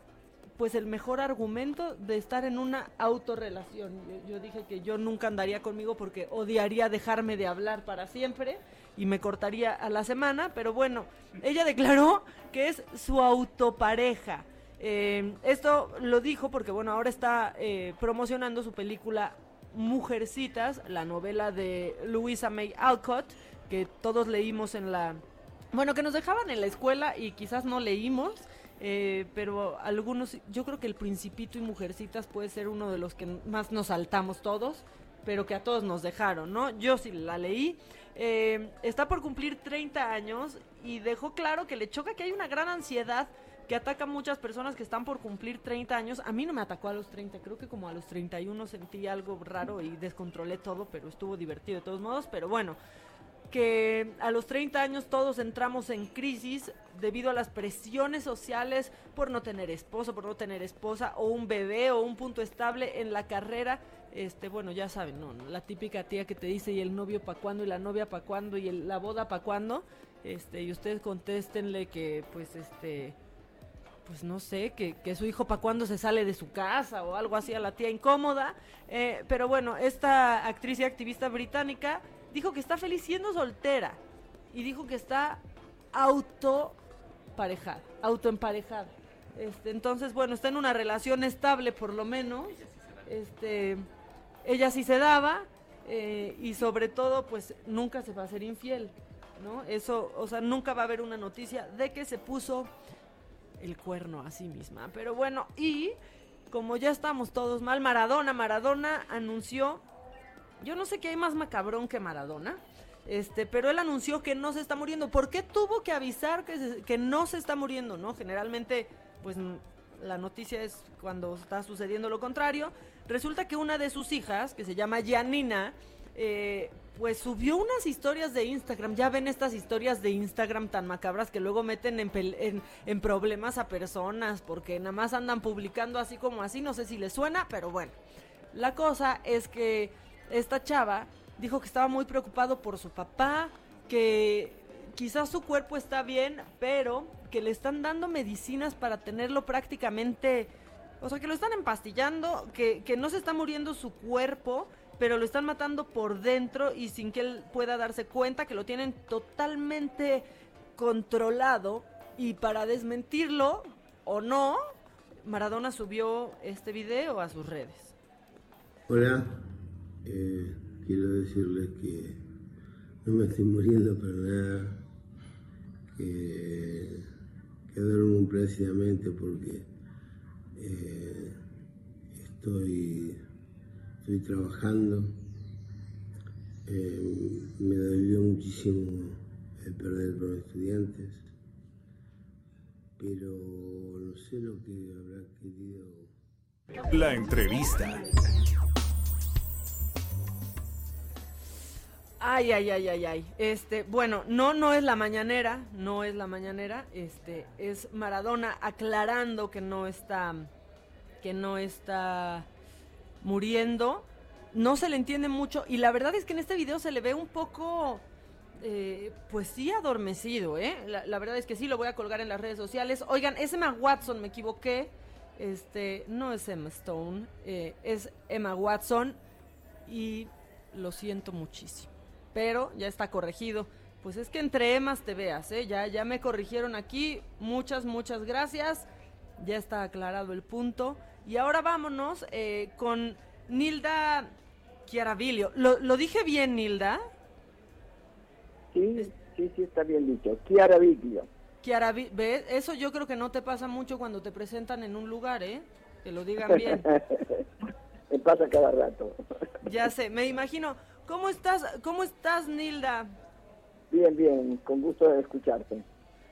pues el mejor argumento de estar en una autorrelación. Yo, yo, dije que yo nunca andaría conmigo porque odiaría dejarme de hablar para siempre y me cortaría a la semana, pero bueno, ella declaró que es su autopareja. Eh, esto lo dijo porque bueno, ahora está eh, promocionando su película Mujercitas, la novela de Louisa May Alcott, que todos leímos en la... Bueno, que nos dejaban en la escuela y quizás no leímos. Eh, pero algunos, yo creo que el Principito y Mujercitas puede ser uno de los que más nos saltamos todos, pero que a todos nos dejaron, ¿no? Yo sí la leí. Eh, está por cumplir 30 años y dejó claro que le choca que hay una gran ansiedad que ataca a muchas personas que están por cumplir 30 años. A mí no me atacó a los 30, creo que como a los 31 sentí algo raro y descontrolé todo, pero estuvo divertido de todos modos. Pero bueno, que a los 30 años todos entramos en crisis debido a las presiones sociales por no tener esposo, por no tener esposa o un bebé o un punto estable en la carrera. Este, bueno, ya saben, ¿no? la típica tía que te dice y el novio para cuándo y la novia para cuándo y la boda para cuándo. Este, y ustedes contéstenle que pues este pues no sé, que, que su hijo para cuándo se sale de su casa o algo así a la tía incómoda. Eh, pero bueno, esta actriz y activista británica dijo que está feliz siendo soltera y dijo que está autoparejada, autoemparejada. Este, entonces, bueno, está en una relación estable por lo menos. Este, ella sí se daba eh, y sobre todo, pues nunca se va a ser infiel, ¿no? Eso, o sea, nunca va a haber una noticia de que se puso el cuerno a sí misma. Pero bueno, y como ya estamos todos mal, Maradona, Maradona anunció yo no sé qué hay más macabrón que Maradona. Este, pero él anunció que no se está muriendo. ¿Por qué tuvo que avisar que, que no se está muriendo? ¿No? Generalmente, pues la noticia es cuando está sucediendo lo contrario. Resulta que una de sus hijas, que se llama Janina, eh, pues subió unas historias de Instagram. Ya ven estas historias de Instagram tan macabras que luego meten en, en, en, problemas a personas porque nada más andan publicando así como así. No sé si les suena, pero bueno. La cosa es que esta chava dijo que estaba muy preocupado por su papá, que quizás su cuerpo está bien, pero que le están dando medicinas para tenerlo prácticamente, o sea, que lo están empastillando, que, que no se está muriendo su cuerpo, pero lo están matando por dentro y sin que él pueda darse cuenta, que lo tienen totalmente controlado. Y para desmentirlo o no, Maradona subió este video a sus redes. Eh, quiero decirles que no me estoy muriendo para nada, que, que duermo plácidamente porque eh, estoy, estoy trabajando. Eh, me dolió muchísimo el perder los estudiantes, pero no sé lo que habrá querido. La entrevista. Ay, ay, ay, ay, ay. Este, bueno, no, no es la mañanera, no es la mañanera, este, es Maradona aclarando que no está, que no está muriendo. No se le entiende mucho y la verdad es que en este video se le ve un poco, eh, pues sí, adormecido, ¿eh? La, verdad es que sí, lo voy a colgar en las redes sociales. Oigan, es Emma Watson, me equivoqué. Este, no es Emma Stone, eh, es Emma Watson y lo siento muchísimo pero ya está corregido. Pues es que entre Emas te veas, ¿eh? Ya, ya me corrigieron aquí. Muchas, muchas gracias. Ya está aclarado el punto. Y ahora vámonos eh, con Nilda Chiaravilio. ¿Lo, ¿Lo dije bien, Nilda? Sí, sí, sí está bien dicho. Chiaravilio. ¿ves? Eso yo creo que no te pasa mucho cuando te presentan en un lugar, ¿eh? Que lo digan bien. me pasa cada rato. ya sé, me imagino. ¿Cómo estás, cómo estás, Nilda? Bien, bien, con gusto de escucharte.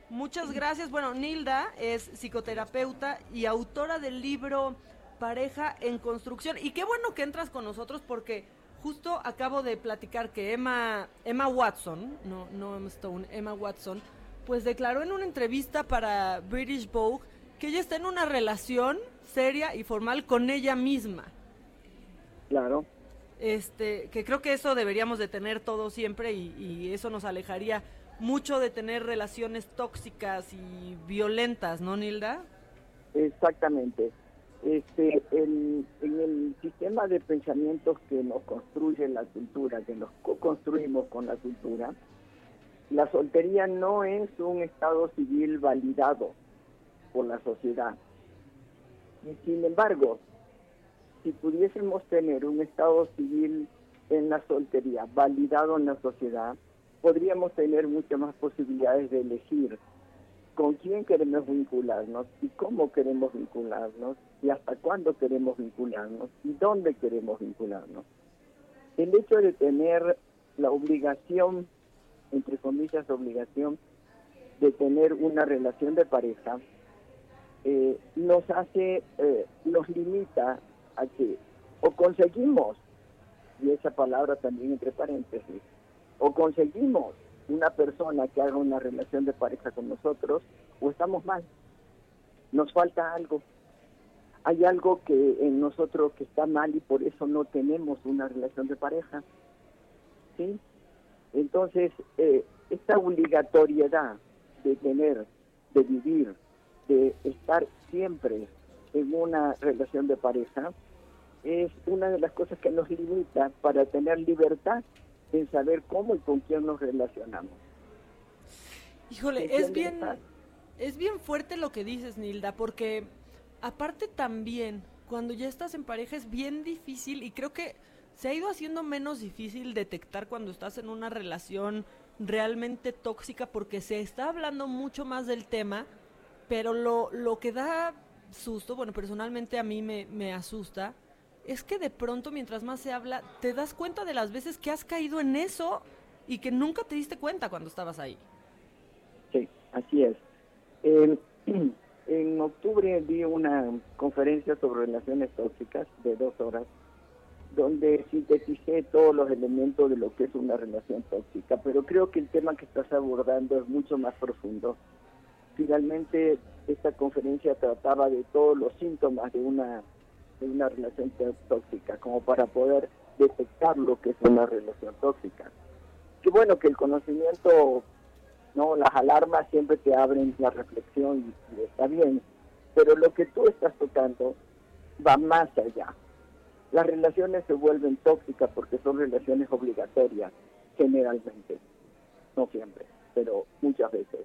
Muchas gracias. Bueno, Nilda es psicoterapeuta y autora del libro Pareja en Construcción. Y qué bueno que entras con nosotros porque justo acabo de platicar que Emma, Emma Watson, no, no Emma Stone, Emma Watson, pues declaró en una entrevista para British Vogue que ella está en una relación seria y formal con ella misma. Claro este, que creo que eso deberíamos de tener todo siempre y, eso nos alejaría mucho de tener relaciones tóxicas y violentas, ¿no, Nilda? Exactamente. Este, en el sistema de pensamientos que nos construye la cultura, que nos co-construimos con la cultura, la soltería no es un estado civil validado por la sociedad. Y sin embargo, si pudiésemos tener un estado civil en la soltería validado en la sociedad, podríamos tener muchas más posibilidades de elegir con quién queremos vincularnos y cómo queremos vincularnos y hasta cuándo queremos vincularnos y dónde queremos vincularnos. El hecho de tener la obligación, entre comillas obligación, de tener una relación de pareja, eh, nos hace, eh, nos limita que o conseguimos, y esa palabra también entre paréntesis, o conseguimos una persona que haga una relación de pareja con nosotros, o estamos mal. Nos falta algo. Hay algo que en nosotros que está mal y por eso no tenemos una relación de pareja. ¿Sí? Entonces, eh, esta obligatoriedad de tener, de vivir, de estar siempre en una relación de pareja, es una de las cosas que nos limita para tener libertad en saber cómo y con quién nos relacionamos. Híjole, es bien, es bien fuerte lo que dices, Nilda, porque aparte también, cuando ya estás en pareja es bien difícil y creo que se ha ido haciendo menos difícil detectar cuando estás en una relación realmente tóxica porque se está hablando mucho más del tema, pero lo, lo que da susto, bueno, personalmente a mí me, me asusta, es que de pronto mientras más se habla, te das cuenta de las veces que has caído en eso y que nunca te diste cuenta cuando estabas ahí. Sí, así es. en octubre di una conferencia sobre relaciones tóxicas de dos horas, donde sinteticé todos los elementos de lo que es una relación tóxica, pero creo que el tema que estás abordando es mucho más profundo. Finalmente, esta conferencia trataba de todos los síntomas de una de una relación tóxica, como para poder detectar lo que es una relación tóxica. Qué bueno que el conocimiento, no, las alarmas siempre te abren la reflexión y, está bien, pero lo que tú estás tocando va más allá. Las relaciones se vuelven tóxicas porque son relaciones obligatorias, generalmente, no siempre, pero muchas veces.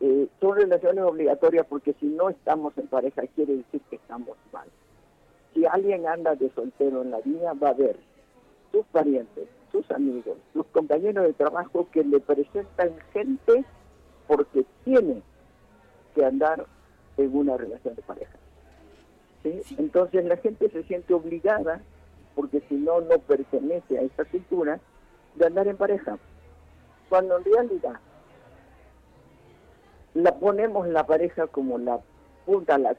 Eh, son relaciones obligatorias porque si no estamos en pareja quiere decir que estamos mal si alguien anda de soltero en la vida, va a ver sus parientes, sus amigos, sus compañeros de trabajo que le presentan gente porque tiene que andar en una relación de pareja. Entonces la gente se siente obligada, porque si no, no pertenece a esta cultura, de andar en pareja. Cuando en realidad la ponemos la pareja como la punta, la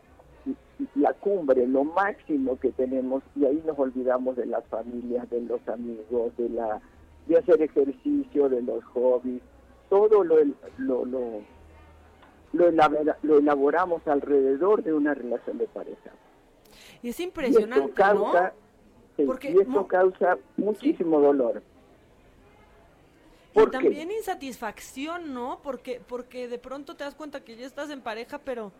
la cumbre, lo máximo que tenemos, y ahí nos olvidamos de las familias, de los amigos, de la de hacer ejercicio, de los hobbies, todo lo, lo, lo, lo, elaboramos alrededor de una relación de pareja. Y es impresionante, causa, Porque, y esto causa muchísimo dolor. y también insatisfacción, ¿no? Porque, porque de pronto te das cuenta que ya estás en pareja, pero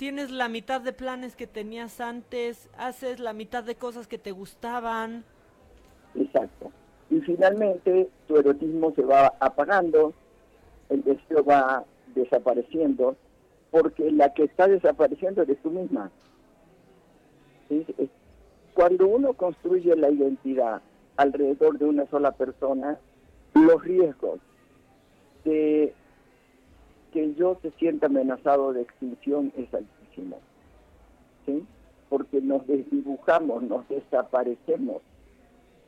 tienes la mitad de planes que tenías antes, haces la mitad de cosas que te gustaban. Exacto. Y finalmente tu erotismo se va apagando, el deseo va desapareciendo, porque la que está desapareciendo eres tú misma. Cuando uno construye la identidad alrededor de una sola persona, los riesgos de que yo se sienta amenazado de extinción es altísimo. ¿sí? Porque nos desdibujamos, nos desaparecemos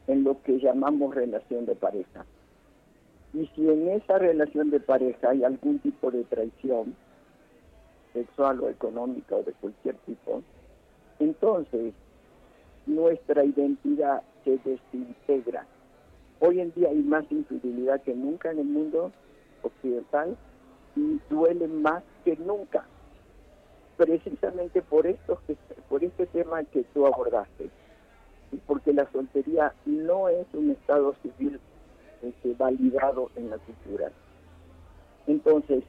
en lo que llamamos relación de pareja. Y si en esa relación de pareja hay algún tipo de traición, sexual o económica o de cualquier tipo, entonces nuestra identidad se desintegra. Hoy en día hay más infidelidad que nunca en el mundo occidental y duele más que nunca, precisamente por esto, por este tema que tú abordaste, porque la soltería no es un estado civil este, validado en la cultura. Entonces,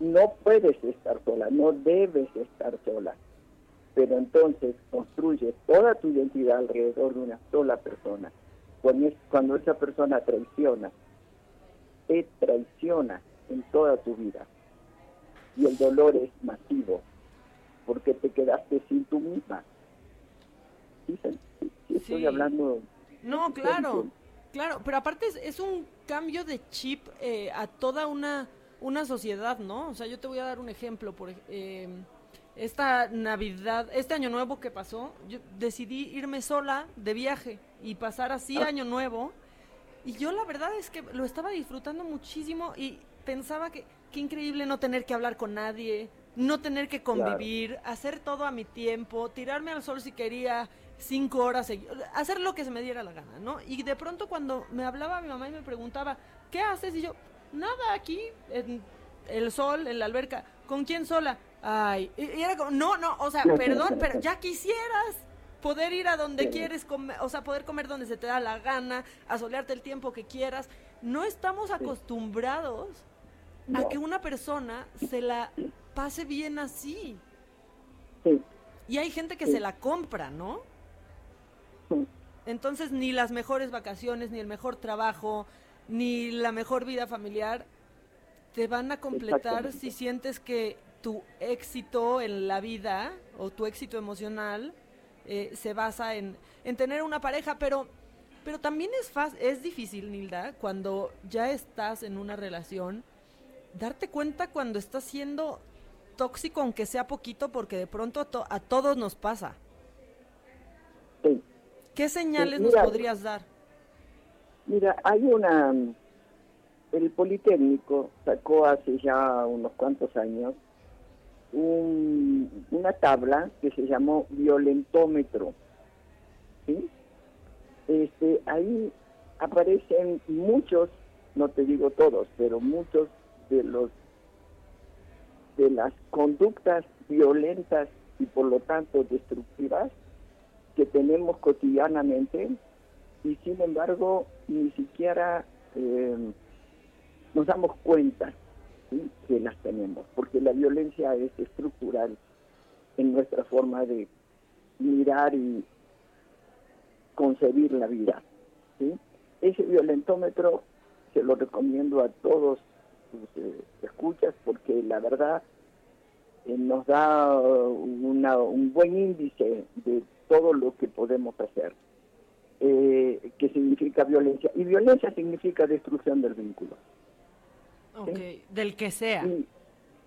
no puedes estar sola, no debes estar sola, pero entonces construye toda tu identidad alrededor de una sola persona. Cuando, cuando esa persona traiciona, te traiciona en toda tu vida. Y el dolor es masivo, porque te quedaste sin tu misma. Sí, estoy hablando... No, claro, claro, pero aparte es, un cambio de chip eh, a toda una, una sociedad, ¿no? O sea, yo te voy a dar un ejemplo, por eh, esta Navidad, este año nuevo que pasó, yo decidí irme sola de viaje y pasar así ah. año nuevo. Y yo la verdad es que lo estaba disfrutando muchísimo y pensaba que qué increíble no tener que hablar con nadie, no tener que convivir, hacer todo a mi tiempo, tirarme al sol si quería cinco horas, hacer lo que se me diera la gana, ¿no? Y de pronto cuando me hablaba mi mamá y me preguntaba, ¿qué haces? Y yo, nada, aquí, en el sol, en la alberca, ¿con quién sola? Ay, y era como, no, no, o sea, perdón, pero ya quisieras poder ir a donde quieres comer, o sea, poder comer donde se te da la gana, asolearte el tiempo que quieras. No estamos acostumbrados a que una persona se la pase bien así. Y hay gente que se la compra, ¿no? Entonces ni las mejores vacaciones, ni el mejor trabajo, ni la mejor vida familiar te van a completar si sientes que tu éxito en la vida o tu éxito emocional eh, se basa en, en, tener una pareja, pero, pero también es, es difícil, Nilda, cuando ya estás en una relación, darte cuenta cuando estás siendo tóxico, aunque sea poquito, porque de pronto a, a todos nos pasa. ¿Qué señales nos podrías dar? Mira, hay una... El Politécnico sacó hace ya unos cuantos años una tabla que se llamó violentómetro. ¿sí? Este, ahí aparecen muchos, no te digo todos, pero muchos de los de las conductas violentas y por lo tanto destructivas que tenemos cotidianamente y sin embargo ni siquiera eh, nos damos cuenta que las tenemos, porque la violencia es estructural en nuestra forma de mirar y concebir la vida. Ese violentómetro se lo recomiendo a todos sus eh, escuchas porque la verdad eh, nos da un buen índice de todo lo que podemos hacer, eh, que significa violencia. Y violencia significa destrucción del vínculo. Del que sea.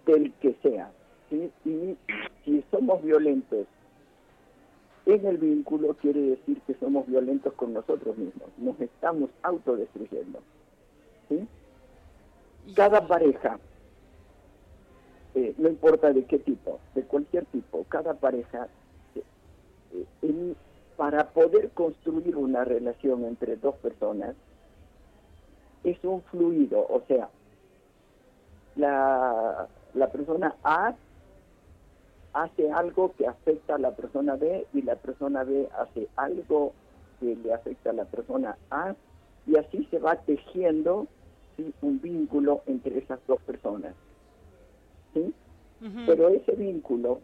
del que sea. Y si somos violentos en el vínculo, quiere decir que somos violentos con nosotros mismos. Nos estamos autodestruyendo. ¿sí? Cada pareja, eh, no importa de qué tipo, de cualquier tipo, cada pareja para poder construir una relación entre dos personas es un fluido, o sea, la, la persona A hace algo que afecta a la persona B y la persona B hace algo que le afecta a la persona A y así se va tejiendo un vínculo entre esas dos personas. ¿sí? Pero ese vínculo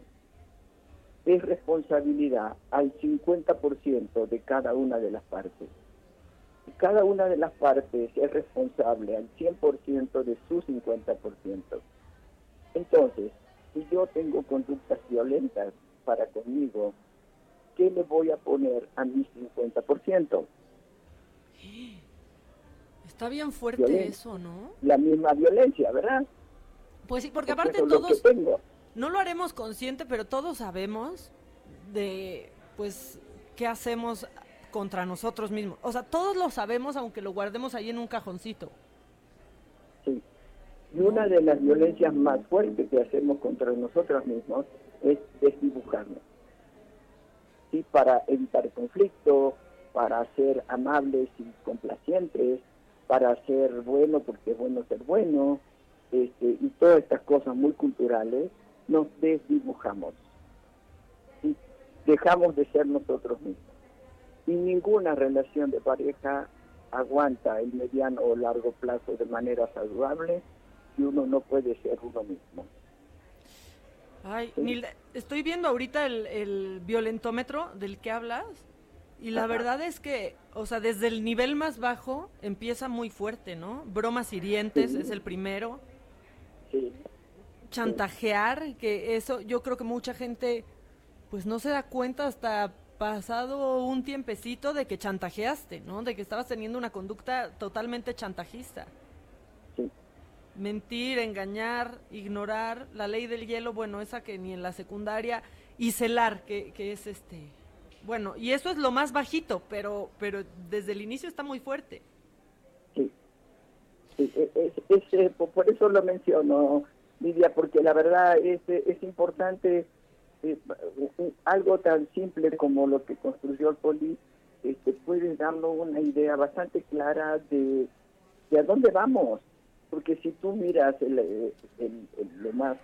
es responsabilidad al 50% de cada una de las partes. Cada una de las partes es responsable al 100% de su 50%. Entonces, si yo tengo conductas violentas para conmigo, ¿qué le voy a poner a mi 50%? Está bien fuerte eso, ¿no? La misma violencia, ¿verdad? Pues sí, porque aparte todos... No lo haremos consciente, pero todos sabemos de, pues, qué hacemos contra nosotros mismos. O sea, todos lo sabemos, aunque lo guardemos ahí en un cajoncito. Sí. Y una de las violencias más fuertes que hacemos contra nosotros mismos es desdibujarnos. ¿Sí? Para evitar conflicto, para ser amables y complacientes, para ser bueno porque es bueno ser bueno, este, y todas estas cosas muy culturales nos desdibujamos. y Dejamos de ser nosotros mismos. Y ninguna relación de pareja aguanta el mediano o largo plazo de manera saludable si uno no puede ser uno mismo. Ay, estoy viendo ahorita el, violentómetro del que hablas y la verdad es que, o sea, desde el nivel más bajo empieza muy fuerte, ¿no? Bromas hirientes es el primero. Sí chantajear, que eso yo creo que mucha gente pues no se da cuenta hasta pasado un tiempecito de que chantajeaste, ¿no? De que estabas teniendo una conducta totalmente chantajista. Mentir, engañar, ignorar, la ley del hielo, bueno, esa que ni en la secundaria, y celar, que, que es este... Bueno, y eso es lo más bajito, pero, pero desde el inicio está muy fuerte. Sí. sí es, por eso lo menciono Lidia, porque la verdad es, es importante eh, algo tan simple como lo que construyó el Poli, este, puede darnos una idea bastante clara de, de a dónde vamos. Porque si tú miras, el, lo más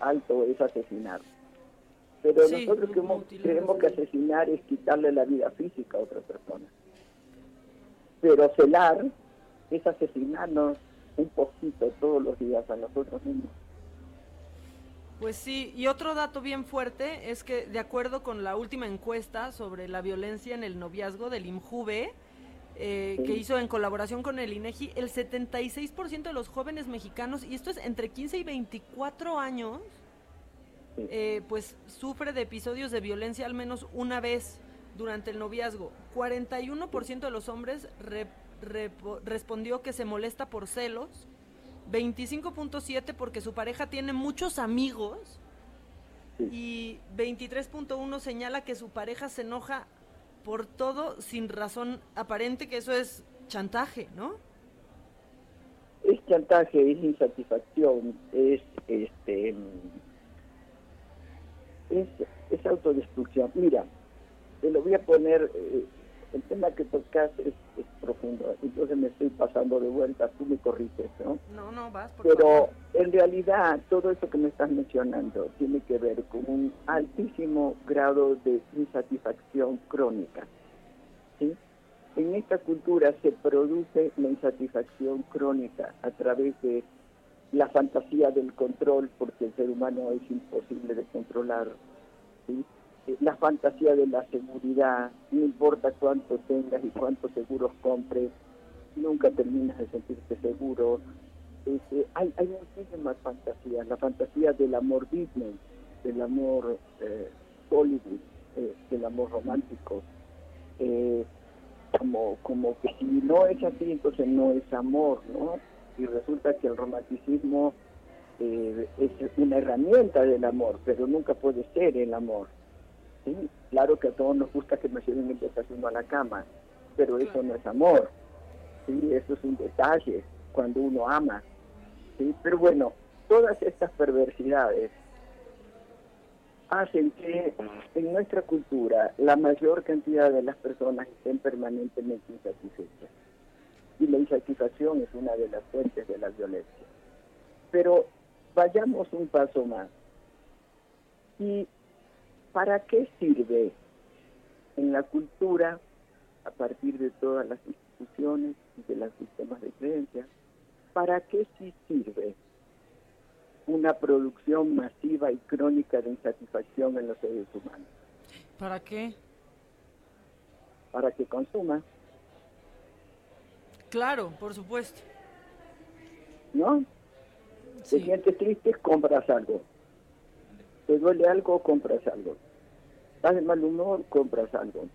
alto es asesinar. Pero nosotros creemos, creemos que asesinar es quitarle la vida física a otra persona. Pero celar es asesinarnos un poquito todos los días a nosotros mismos. Pues sí, y otro dato bien fuerte es que de acuerdo con la última encuesta sobre la violencia en el noviazgo del IMJUVE, eh, que hizo en colaboración con el INEGI, el 76% de los jóvenes mexicanos, y esto es entre 15 y 24 años, eh, pues sufre de episodios de violencia al menos una vez durante el noviazgo. 41% de los hombres respondió que se molesta por celos 25.7 porque su pareja tiene muchos amigos y 23.1 señala que su pareja se enoja por todo sin razón aparente, que eso es chantaje, ¿no? Es chantaje, es insatisfacción, es este es, es autodestrucción. Mira, te lo voy a poner eh, el tema que tocas es, profundo, entonces me estoy pasando de vuelta, tú me corriges, ¿no? No, no, vas, por Pero en realidad todo eso que me estás mencionando tiene que ver con un altísimo grado de insatisfacción crónica, ¿sí? En esta cultura se produce la insatisfacción crónica a través de la fantasía del control, porque el ser humano es imposible de controlar, ¿sí? Eh, la fantasía de la seguridad, no importa cuánto tengas y cuántos seguros compres, nunca terminas de sentirte seguro. Este, hay, hay muchísimas fantasías, la fantasía del amor Disney, del amor eh, Hollywood, eh, del amor romántico. Eh, como, como que si no es así, entonces no es amor, ¿no? Y resulta que el romanticismo es una herramienta del amor, pero nunca puede ser el amor. Claro que a todos nos gusta que nos lleven el desayuno a la cama, pero eso no es amor. Sí, eso es un detalle cuando uno ama. Sí, pero bueno, todas estas perversidades hacen que en nuestra cultura la mayor cantidad de las personas estén permanentemente insatisfechas. Y la insatisfacción es una de las fuentes de la violencia. Pero vayamos un paso más. Y ¿Para qué sirve en la cultura, a partir de todas las instituciones y de los sistemas de creencia, para qué sí sirve una producción masiva y crónica de insatisfacción en los seres humanos? ¿Para qué? Para que consuma. Claro, por supuesto. ¿No? Si Te sientes triste, compras algo te duele algo, compras algo. Estás de mal humor, compras algo.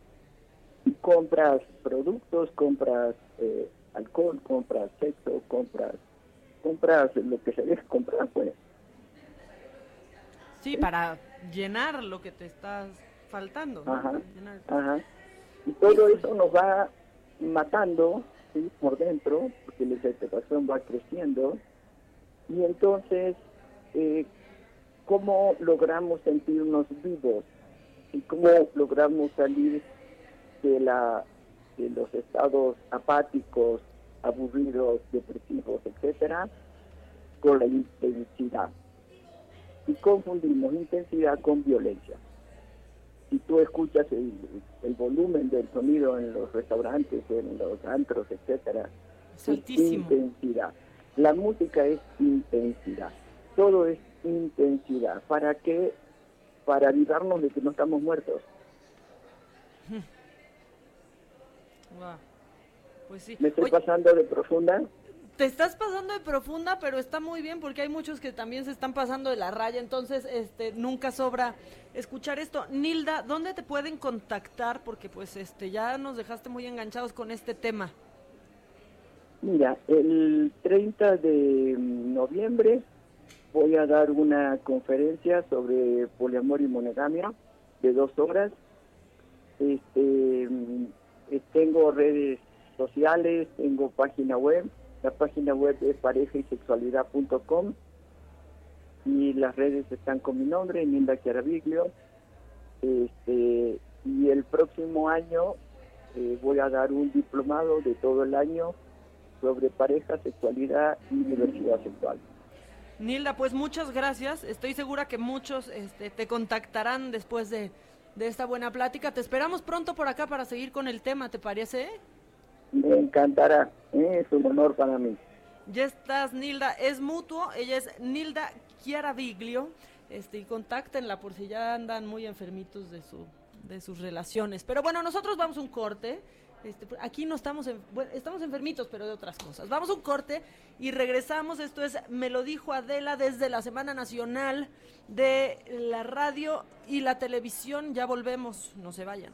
Compras productos, compras eh, alcohol, compras sexo, compras compras lo que se deje comprar, pues. Sí, para llenar lo que te estás faltando. Ajá, ajá. Y todo eso nos va matando por dentro, porque la satisfacción va creciendo. Y entonces, eh, cómo logramos sentirnos vivos y cómo logramos salir de la de los estados apáticos, aburridos, depresivos, etcétera, con la intensidad. Y confundimos intensidad con violencia. Si tú escuchas el, el volumen del sonido en los restaurantes, en los antros, etcétera, es intensidad. La música es intensidad. Todo es intensidad. ¿Para qué? Para avivarnos de que no estamos muertos. Pues ¿Me estoy pasando de profunda? Te estás pasando de profunda, pero está muy bien porque hay muchos que también se están pasando de la raya, entonces este nunca sobra escuchar esto. Nilda, ¿dónde te pueden contactar? Porque pues este ya nos dejaste muy enganchados con este tema. Mira, el 30 de noviembre voy a dar una conferencia sobre poliamor y monogamia de dos horas. Este, mm, tengo redes sociales, tengo página web. La página web es pareja y y las redes están con mi nombre, Nilda Chiaraviglio. Este, y el próximo año eh, voy a dar un diplomado de todo el año sobre pareja, sexualidad y diversidad sexual. Nilda, pues muchas gracias. Estoy segura que muchos este, te contactarán después de, de esta buena plática. Te esperamos pronto por acá para seguir con el tema, ¿te parece? Me encantará, ¿eh? es un honor para mí. Ya estás, Nilda. Es mutuo. Ella es Nilda Chiaraviglio. Este, y contáctenla por si ya andan muy enfermitos de, su, de sus relaciones. Pero bueno, nosotros vamos a un corte. Este, aquí no estamos, estamos enfermitos, pero de otras cosas. Vamos un corte y regresamos. Esto es Me lo dijo Adela desde la Semana Nacional de la radio y la televisión. Ya volvemos, no se vayan.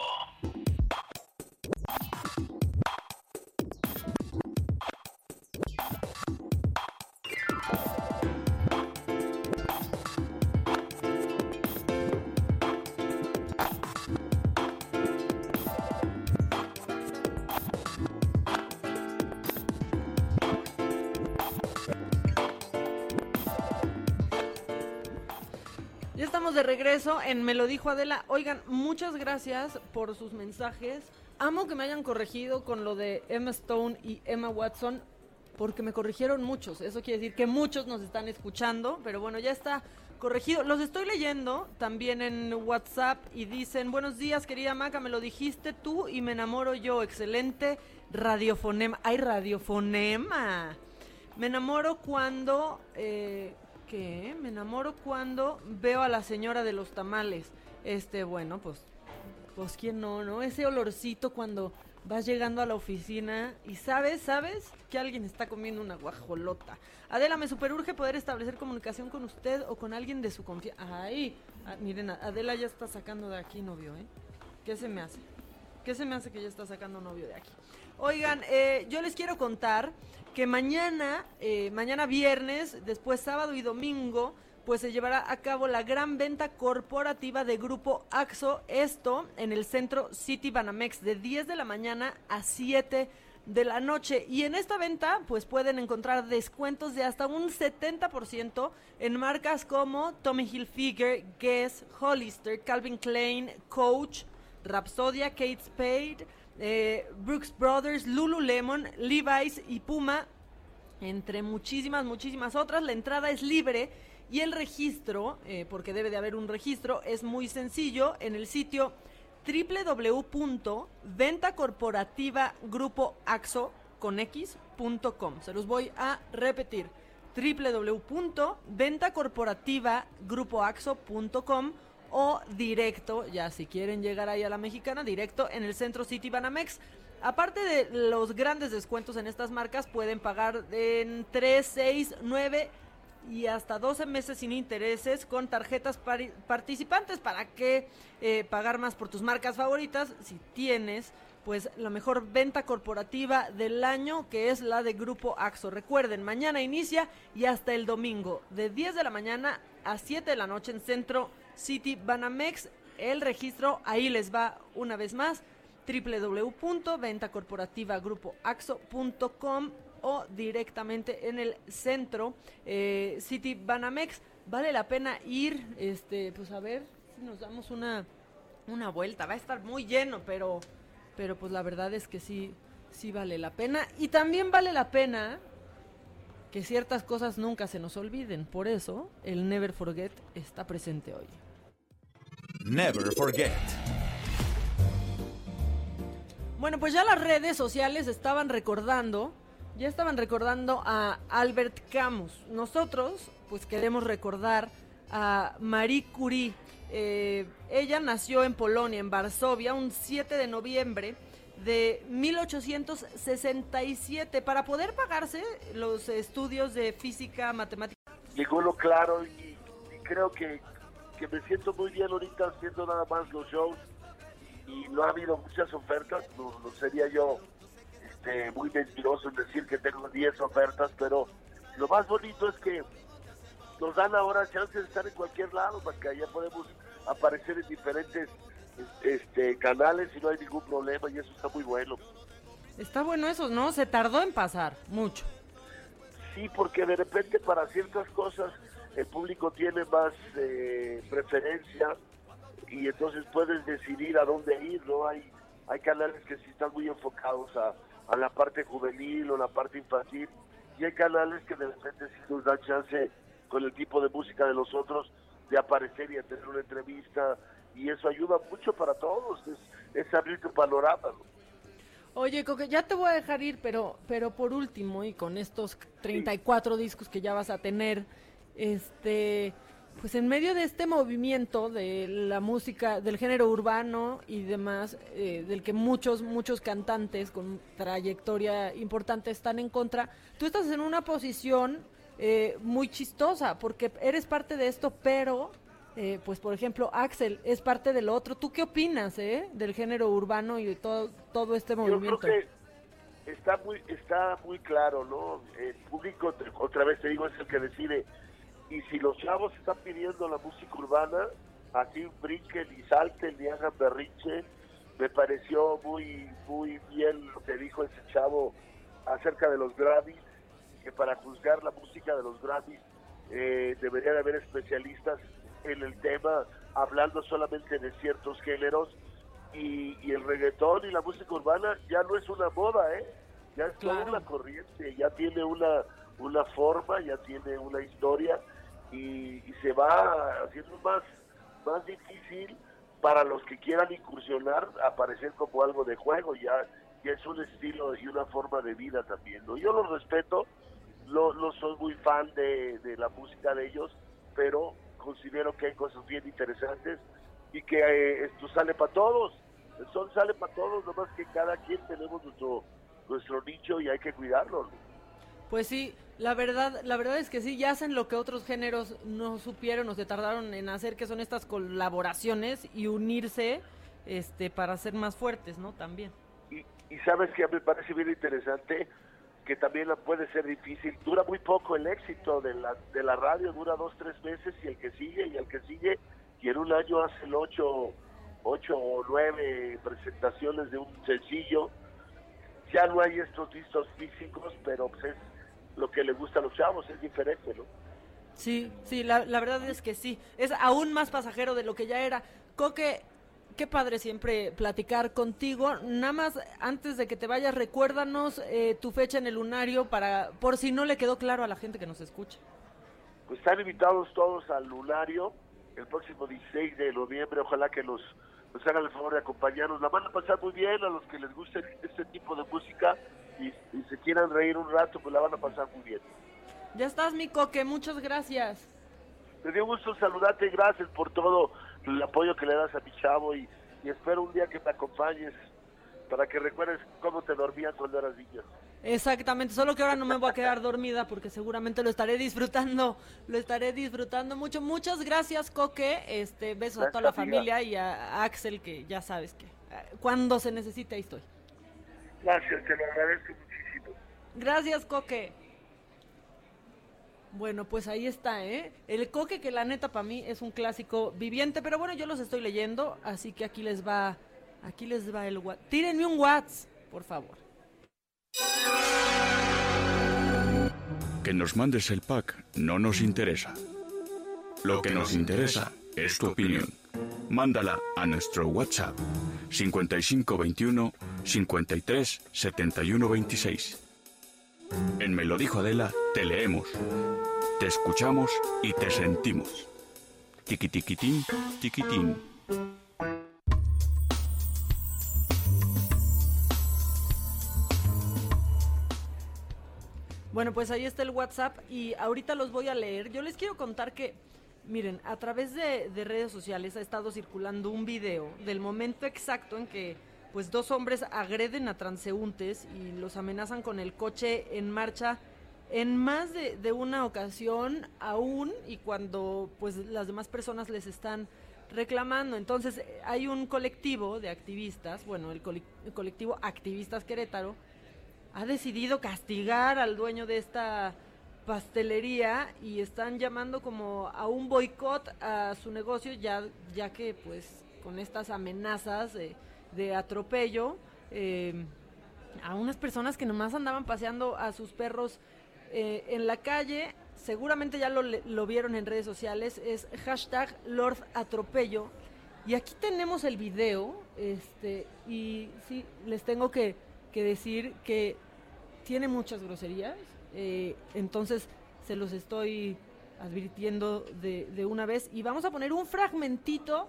De regreso en Me lo dijo Adela. Oigan, muchas gracias por sus mensajes. Amo que me hayan corregido con lo de Emma Stone y Emma Watson, porque me corrigieron muchos. Eso quiere decir que muchos nos están escuchando, pero bueno, ya está corregido. Los estoy leyendo también en WhatsApp y dicen, buenos días querida Maca, me lo dijiste tú y me enamoro yo. Excelente radiofonema. ¡Ay, radiofonema! Me enamoro cuando... Eh, ¿Qué? Me enamoro cuando veo a la señora de los tamales. Este, bueno, pues, pues quién no, ¿no? Ese olorcito cuando vas llegando a la oficina y sabes, sabes que alguien está comiendo una guajolota. Adela, me superurge poder establecer comunicación con usted o con alguien de su confianza. Ay, ah, miren, Adela ya está sacando de aquí novio, ¿eh? ¿Qué se me hace? ¿Qué se me hace que ya está sacando novio de aquí? Oigan, eh, yo les quiero contar que mañana, eh, mañana viernes, después sábado y domingo, pues se llevará a cabo la gran venta corporativa de Grupo AXO, esto en el centro City Banamex, de 10 de la mañana a 7 de la noche. Y en esta venta, pues pueden encontrar descuentos de hasta un 70% en marcas como Tommy Hilfiger, Guess, Hollister, Calvin Klein, Coach, Rapsodia, Kate Spade, eh, Brooks Brothers, Lululemon, Levi's y Puma, entre muchísimas, muchísimas otras. La entrada es libre y el registro, eh, porque debe de haber un registro, es muy sencillo en el sitio www.ventacorporativagrupoaxo.com. Se los voy a repetir www.ventacorporativagrupoaxo.com o directo, ya si quieren llegar ahí a la mexicana, directo en el centro City Banamex. Aparte de los grandes descuentos en estas marcas, pueden pagar en 3, 6, 9 y hasta 12 meses sin intereses con tarjetas participantes. ¿Para qué eh, pagar más por tus marcas favoritas si tienes pues la mejor venta corporativa del año que es la de Grupo AXO? Recuerden, mañana inicia y hasta el domingo de 10 de la mañana a 7 de la noche en Centro City Banamex. El registro ahí les va una vez más www.ventacorporativagrupoaxo.com o directamente en el centro eh, City Banamex. Vale la pena ir, este, pues a ver si nos damos una, una vuelta. Va a estar muy lleno, pero, pero pues la verdad es que sí, sí vale la pena. Y también vale la pena que ciertas cosas nunca se nos olviden. Por eso el Never Forget está presente hoy. Never Forget. Bueno, pues ya las redes sociales estaban recordando, ya estaban recordando a Albert Camus. Nosotros, pues queremos recordar a Marie Curie. Eh, ella nació en Polonia, en Varsovia, un 7 de noviembre de 1867 para poder pagarse los estudios de física, matemática. Llegó lo claro y, y creo que, que me siento muy bien ahorita haciendo nada más los shows y no ha habido muchas ofertas, no, no sería yo este, muy mentiroso en decir que tengo 10 ofertas, pero lo más bonito es que nos dan ahora chance de estar en cualquier lado, porque allá podemos aparecer en diferentes este, canales y no hay ningún problema y eso está muy bueno. Está bueno eso, ¿no? Se tardó en pasar mucho. Sí, porque de repente para ciertas cosas el público tiene más eh, preferencia y entonces puedes decidir a dónde ir, ¿no? Hay, hay canales que sí están muy enfocados a, a la parte juvenil o la parte infantil y hay canales que de repente sí nos dan chance con el tipo de música de los otros de aparecer y tener una entrevista y eso ayuda mucho para todos, es, es abrir tu panorama. Oye, Coque, ya te voy a dejar ir, pero, pero por último, y con estos 34 discos que ya vas a tener, este, pues en medio de este movimiento de la música, del género urbano y demás, eh, del que muchos, muchos cantantes con trayectoria importante están en contra, tú estás en una posición eh, muy chistosa, porque eres parte de esto, pero, eh, pues por ejemplo, Axel es parte del otro. ¿Tú qué opinas eh, del género urbano y de todo, todo este movimiento? Yo creo que está muy, está muy claro, ¿no? El público, otra vez te digo, es el que decide y si los chavos están pidiendo la música urbana, así brinquen y salten y hagan berrinche, me pareció muy, muy bien lo que dijo ese chavo acerca de los Grammys, que para juzgar la música de los Grammys eh, deberían haber especialistas en el tema, hablando solamente de ciertos géneros, y, el reggaetón y la música urbana ya no es una moda, ¿eh? ya es toda una corriente, ya tiene una, una forma, ya tiene una historia, y, se va haciendo más, más difícil para los que quieran incursionar aparecer como algo de juego, ya, ya es un estilo y una forma de vida también. ¿no? Yo los respeto, no, no soy muy fan de, la música de ellos, pero considero que hay cosas bien interesantes y que eh, esto sale para todos. El sol sale para todos, nomás que cada quien tenemos nuestro, nuestro nicho y hay que cuidarlo. Pues sí, la verdad, la verdad es que sí, ya hacen lo que otros géneros no supieron o se tardaron en hacer, que son estas colaboraciones y unirse este para ser más fuertes, ¿no? También. Y, y sabes que me parece bien interesante que también puede ser difícil. Dura muy poco el éxito de la, de la radio, dura dos, tres meses y el que sigue y el que sigue, y en un año hacen ocho, ocho o nueve presentaciones de un sencillo. Ya no hay estos discos físicos, pero pues es lo que le gusta a los chavos, es diferente, ¿no? Sí, sí, la, la verdad es que sí, es aún más pasajero de lo que ya era. Coque, qué padre siempre platicar contigo. Nada más, antes de que te vayas, recuérdanos eh, tu fecha en el lunario para, por si no le quedó claro a la gente que nos escucha. Pues están invitados todos al lunario el próximo 16 de noviembre. Ojalá que los nos hagan el favor de acompañarnos. La van a pasar muy bien a los que les guste este tipo de música y, se quieran reír un rato, pues la van a pasar muy bien. Ya estás, mi coque, muchas gracias. Me dio gusto saludarte, gracias por todo el apoyo que le das a mi chavo y, espero un día que me acompañes para que recuerdes cómo te dormías cuando eras niña. Exactamente, solo que ahora no me voy a quedar dormida porque seguramente lo estaré disfrutando, lo estaré disfrutando mucho. Muchas gracias, Coque. Este, besos a toda la familia y a Axel que ya sabes que eh, cuando se necesite ahí estoy. Gracias, te lo agradezco muchísimo. Gracias, Coque. Bueno, pues ahí está, ¿eh? El coque que la neta para mí es un clásico viviente, pero bueno, yo los estoy leyendo, así que aquí les va, aquí les va el WhatsApp. Tírenme un WhatsApp, por favor. Que nos mandes el pack no nos interesa. Lo que nos interesa es tu opinión. Mándala a nuestro WhatsApp 5521 53 71 26. En Me lo dijo Adela, te leemos, te escuchamos y te sentimos. Tiki tiquitín, tiquitín. Bueno, pues ahí está el WhatsApp y ahorita los voy a leer. Yo les quiero contar que Miren, a través de, redes sociales ha estado circulando un video del momento exacto en que pues dos hombres agreden a transeúntes y los amenazan con el coche en marcha en más de, una ocasión aún y cuando pues las demás personas les están reclamando. Entonces hay un colectivo de activistas, bueno, el, el colectivo Activistas Querétaro, ha decidido castigar al dueño de esta pastelería y están llamando como a un boicot a su negocio ya ya que pues con estas amenazas de, atropello eh, a unas personas que nomás andaban paseando a sus perros eh, en la calle. Seguramente ya lo, lo, vieron en redes sociales es hashtag Lord Atropello. Y aquí tenemos el video este y sí les tengo que decir que tiene muchas groserías eh, entonces se los estoy advirtiendo de, una vez y vamos a poner un fragmentito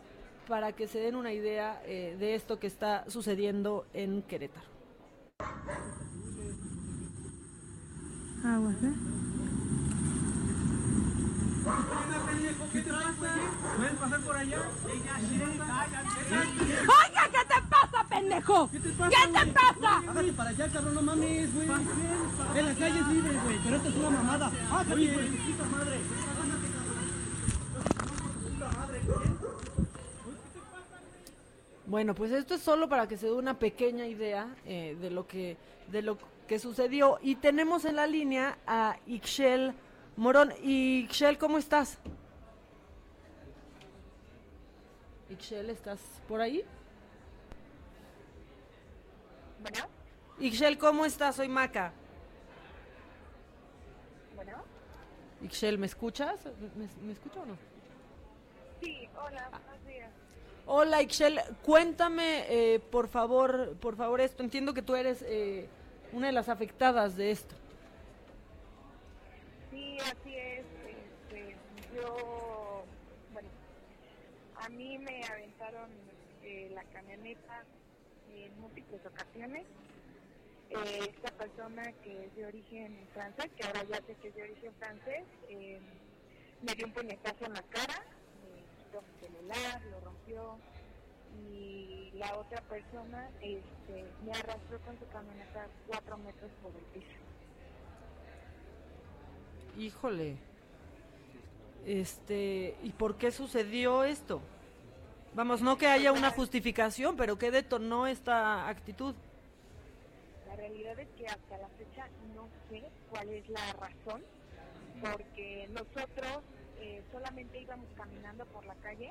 para que se den una idea eh, de esto que está sucediendo en Querétaro. Aguas, ¿eh? ¿Qué? ¿Puedes pasar por allá? ¡Oiga, pasa, pendejo! ¿Qué te pasa? ¿Qué te pasa? Oye, para allá, cabrón, no mames, güey. En la calle es libre, güey, pero esto es una mamada. Oye, puta madre. Bueno, pues esto es solo para que se dé una pequeña idea eh, de lo que de lo que sucedió y tenemos en la línea a Ixchel Morón. Ixchel, ¿cómo estás? Ixchel, ¿estás por ahí? Bueno. Ixchel, ¿cómo estás? Soy Maca. Bueno. Ixchel, ¿me escuchas? ¿Me, ¿Me, escucha o no? Sí, hola, buenos días. Hola, Ixchel, cuéntame, eh, por favor, por favor esto. Entiendo que tú eres eh, una de las afectadas de esto. Sí, así es. Este, yo, bueno, a mí me aventaron eh, la camioneta múltiples ocasiones. Eh, esta persona que es de origen francés, que ahora ya sé que es de origen francés, eh, me dio un puñetazo en la cara, me quitó mi celular, lo rompió y la otra persona este, me arrastró con su camioneta cuatro metros por el piso. Híjole. Este, ¿y por qué sucedió esto? Vamos, no que haya una justificación, pero ¿qué detonó esta actitud? La realidad es que hasta la fecha no sé cuál es la razón, porque nosotros eh, solamente íbamos caminando por la calle.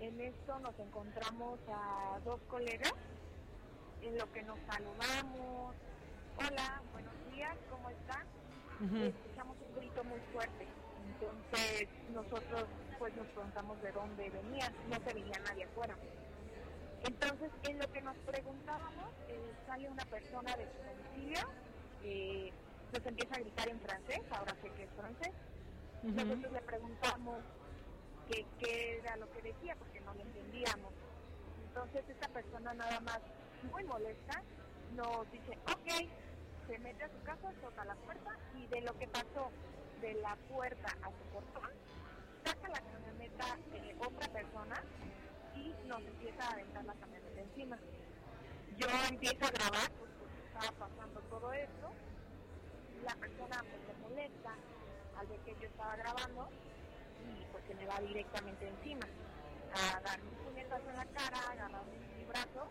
En esto nos encontramos a dos colegas, en lo que nos saludamos. Hola, buenos días, ¿cómo están? Escuchamos un grito muy fuerte. Entonces nosotros pues nos preguntamos de dónde venían, no se veía nadie afuera. Entonces en lo que nos preguntábamos, eh, sale una persona de su domicilio, eh, nos empieza a gritar en francés, ahora sé que es francés. Nosotros le preguntamos qué, qué era lo que decía, porque no lo entendíamos. Entonces esta persona nada más, muy molesta, nos dice, ok, se mete a su casa, toca la puerta y de lo que pasó de la puerta a su portón, saca la camioneta de otra persona y nos empieza a aventar la camioneta encima. Yo empiezo a grabar pues, porque estaba pasando todo esto. La persona pues se molesta al ver que yo estaba grabando y pues se me va directamente encima a darme un puñetazo en la cara, agarrarme mi brazo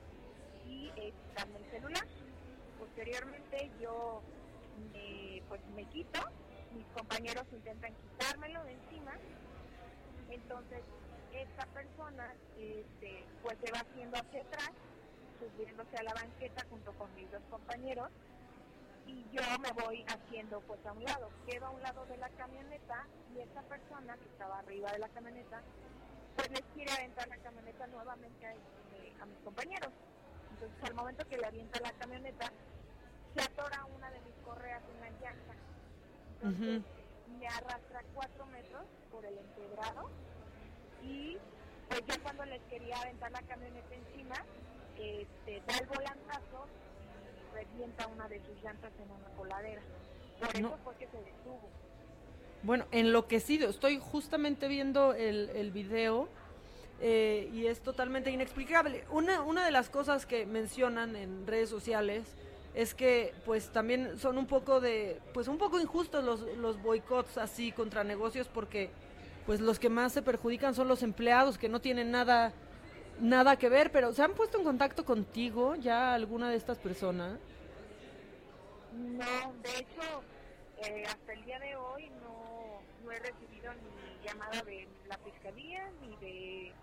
y eh, quitarme el celular. Posteriormente yo me, pues me quito, mis compañeros intentan quitármelo de encima, entonces esta persona este, pues se va haciendo hacia atrás, subiéndose a la banqueta junto con mis dos compañeros y yo me voy haciendo pues a un lado, quedo a un lado de la camioneta y esta persona que estaba arriba de la camioneta pues les quiere aventar la camioneta nuevamente a, este, a mis compañeros. Entonces al momento que le avienta la camioneta, se atora una de mis correas en la llanta. Entonces me arrastra cuatro metros por el empedrado y pues ya cuando les quería aventar la camioneta encima, este, da el volantazo y revienta una de sus llantas en una coladera. Por eso fue que se detuvo. Bueno, enloquecido. Estoy justamente viendo el, el video eh, y es totalmente inexplicable. Una, una de las cosas que mencionan en redes sociales es que pues también son un poco de pues un poco injustos los, los boicots así contra negocios porque pues los que más se perjudican son los empleados que no tienen nada nada que ver, pero ¿se han puesto en contacto contigo ya alguna de estas personas? No, de hecho, Eh, hasta el día de hoy no, no he recibido ni llamada de la fiscalía ni de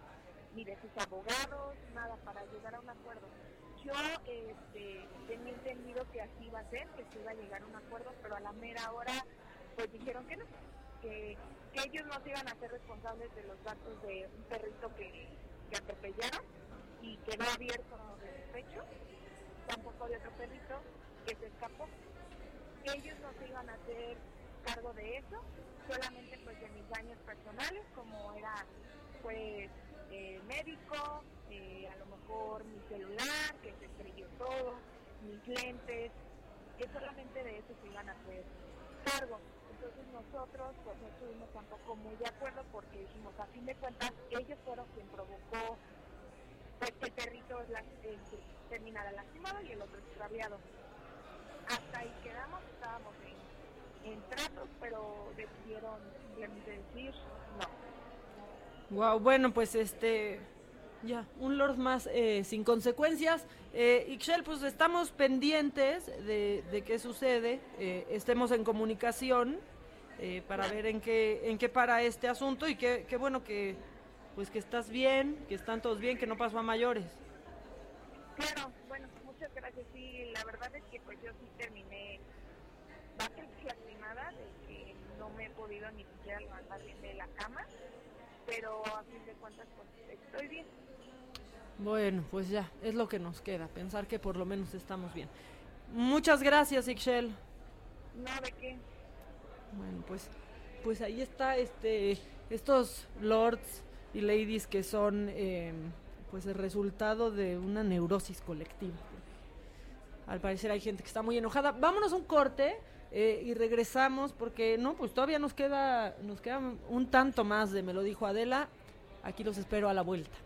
ni de sus abogados, nada para llegar a un acuerdo. Yo este, tenía entendido que así iba a ser, que se iba a llegar a un acuerdo, pero a la mera hora pues dijeron que no, que, que ellos no se iban a ser responsables de los datos de un perrito que, que atropellaron y quedó abierto de pecho, tampoco de otro perrito que se escapó. Ellos no se iban a hacer cargo de eso, solamente pues de mis daños personales, como era pues eh, médico, eh, a lo mejor mi celular, que se estrelló todo, mis lentes, que solamente de eso se iban a hacer cargo. Entonces nosotros pues no estuvimos tampoco muy de acuerdo porque dijimos, a fin de cuentas, ellos fueron quien provocó pues, que el perrito la, eh, terminara lastimado y el otro extraviado. Hasta ahí quedamos, estábamos en, en tratos, pero decidieron decir no. Wow, bueno, pues este, ya, un Lord más eh, sin consecuencias. Eh, pues estamos pendientes de, qué sucede, eh, estemos en comunicación eh, para ver en qué, en qué para este asunto y qué, qué bueno que, pues que estás bien, que están todos bien, que no pasó a mayores. Claro, bueno, muchas gracias. Sí, la verdad es que pues yo sí terminé bastante lastimada de que no me he podido ni siquiera levantar bien de la cama, a fin de cuentas pues estoy bien. Bueno, pues ya, es lo que nos queda, pensar que por lo menos estamos bien. Muchas gracias, Ixchel. No, ¿de qué? Bueno, pues, pues ahí está este, estos lords y ladies que son eh, pues el resultado de una neurosis colectiva. Al parecer hay gente que está muy enojada. Vámonos un corte eh, y regresamos porque no, pues todavía nos queda, nos queda un tanto más de me lo dijo Adela. Aquí los espero a la vuelta.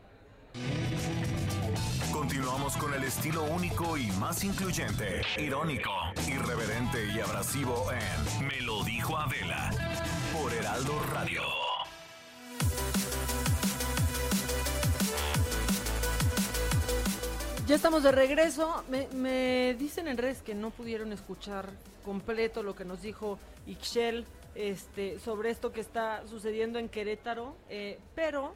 Continuamos con el estilo único y más incluyente, irónico, irreverente y abrasivo en Me lo dijo Adela por Heraldo Radio. Ya estamos de regreso. Me, me dicen en redes que no pudieron escuchar completo lo que nos dijo Ixchel este, sobre esto que está sucediendo en Querétaro, eh, pero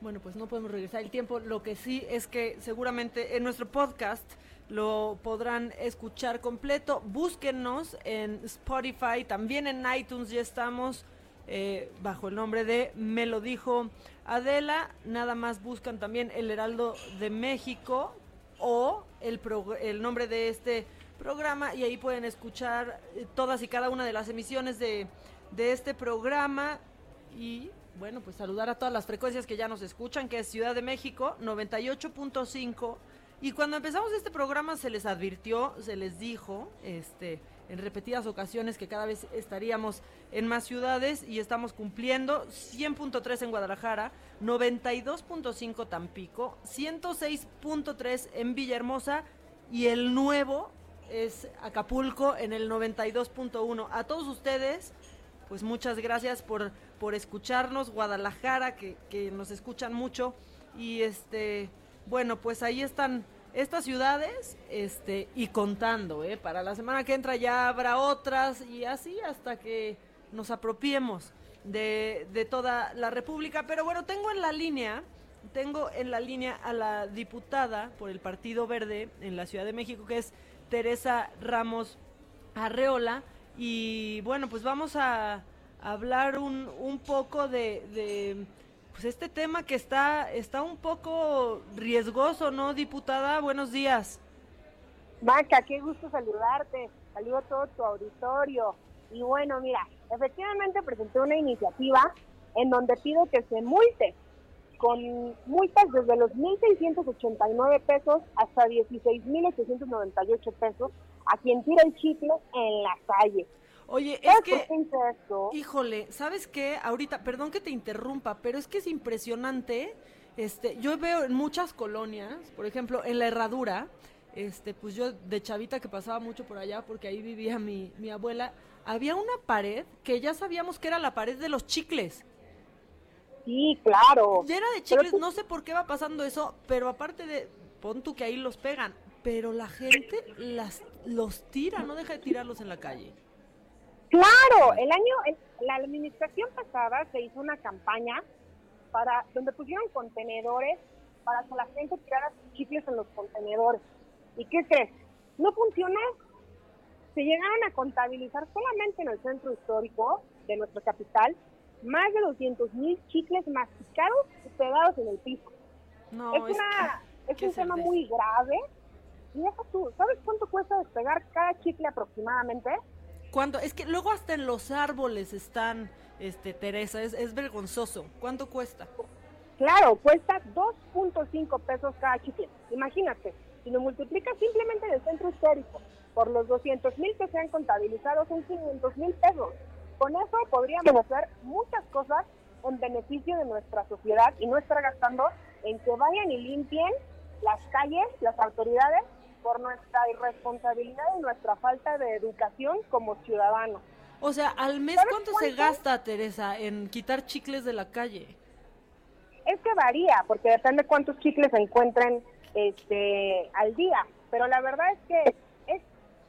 bueno, pues no podemos regresar el tiempo. Lo que sí es que seguramente en nuestro podcast lo podrán escuchar completo. Búsquennos en Spotify, también en iTunes ya estamos eh, bajo el nombre de Me lo dijo Adela. Nada más buscan también El Heraldo de México o el, el nombre de este programa y ahí pueden escuchar eh, todas y cada una de las emisiones de, de este programa y bueno, pues saludar a todas las frecuencias que ya nos escuchan, que es Ciudad de México 98.5 y cuando empezamos este programa se les advirtió, se les dijo, este, en repetidas ocasiones que cada vez estaríamos en más ciudades y estamos cumpliendo 100.3 en Guadalajara, 92.5 Tampico, 106.3 en Villahermosa y el nuevo es Acapulco en el 92.1. A todos ustedes, pues muchas gracias por, por escucharnos, Guadalajara, que, nos escuchan mucho. Y este, bueno, pues ahí están estas ciudades, este, y contando, ¿eh? Para la semana que entra ya habrá otras, y así hasta que nos apropiemos de, de toda la República. Pero bueno, tengo en la línea, tengo en la línea a la diputada por el Partido Verde en la Ciudad de México, que es Teresa Ramos Arreola. Y bueno, pues vamos a hablar un, un poco de, de, pues este tema que está, está un poco riesgoso, ¿no, diputada? Buenos días. Maca, qué gusto saludarte. Saludo a todo tu auditorio. Y bueno, mira, efectivamente presenté una iniciativa en donde pido que se multe con multas desde los 1.689 pesos hasta 16.898 pesos a quien tira el chicle en la calle. Oye, es ¿Sabes que, híjole, ¿sabes qué? Ahorita, perdón que te interrumpa, pero es que es impresionante. Este, yo veo en muchas colonias, por ejemplo, en la Herradura, este, pues yo de chavita que pasaba mucho por allá, porque ahí vivía mi, mi abuela, había una pared que ya sabíamos que era la pared de los chicles. Sí, claro. Era de chicles, no sé por qué va pasando eso, pero aparte de, pon tú que ahí los pegan, pero la gente las, los tira, no deja de tirarlos en la calle. Claro, el año, el- la administración pasada se hizo una campaña para donde pusieron contenedores para que la gente tirara sus chicles en los contenedores. ¿Y qué crees? No funcionó. Se llegaron a contabilizar solamente en el centro histórico de nuestra capital más de 200 mil chicles masticados y pegados en el piso. No, es, es una, que- es un tema muy grave. Y deja tú, ¿sabes cuánto cuesta despegar cada chicle aproximadamente? Cuando, es que luego hasta en los árboles están, este, Teresa, es, es vergonzoso. ¿Cuánto cuesta? Claro, cuesta 2.5 pesos cada chicle. Imagínate, si lo multiplicas simplemente en el centro histórico por los 200 mil que se han contabilizado, son 500 mil pesos. Con eso podríamos hacer muchas cosas en beneficio de nuestra sociedad y no estar gastando en que vayan y limpien las calles, las autoridades, por nuestra irresponsabilidad y nuestra falta de educación como ciudadanos. O sea, al mes, ¿Sabes ¿cuánto se gasta, Teresa, en quitar chicles de la calle? Es que varía, porque depende cuántos chicles se encuentren este, al día. Pero la verdad es que es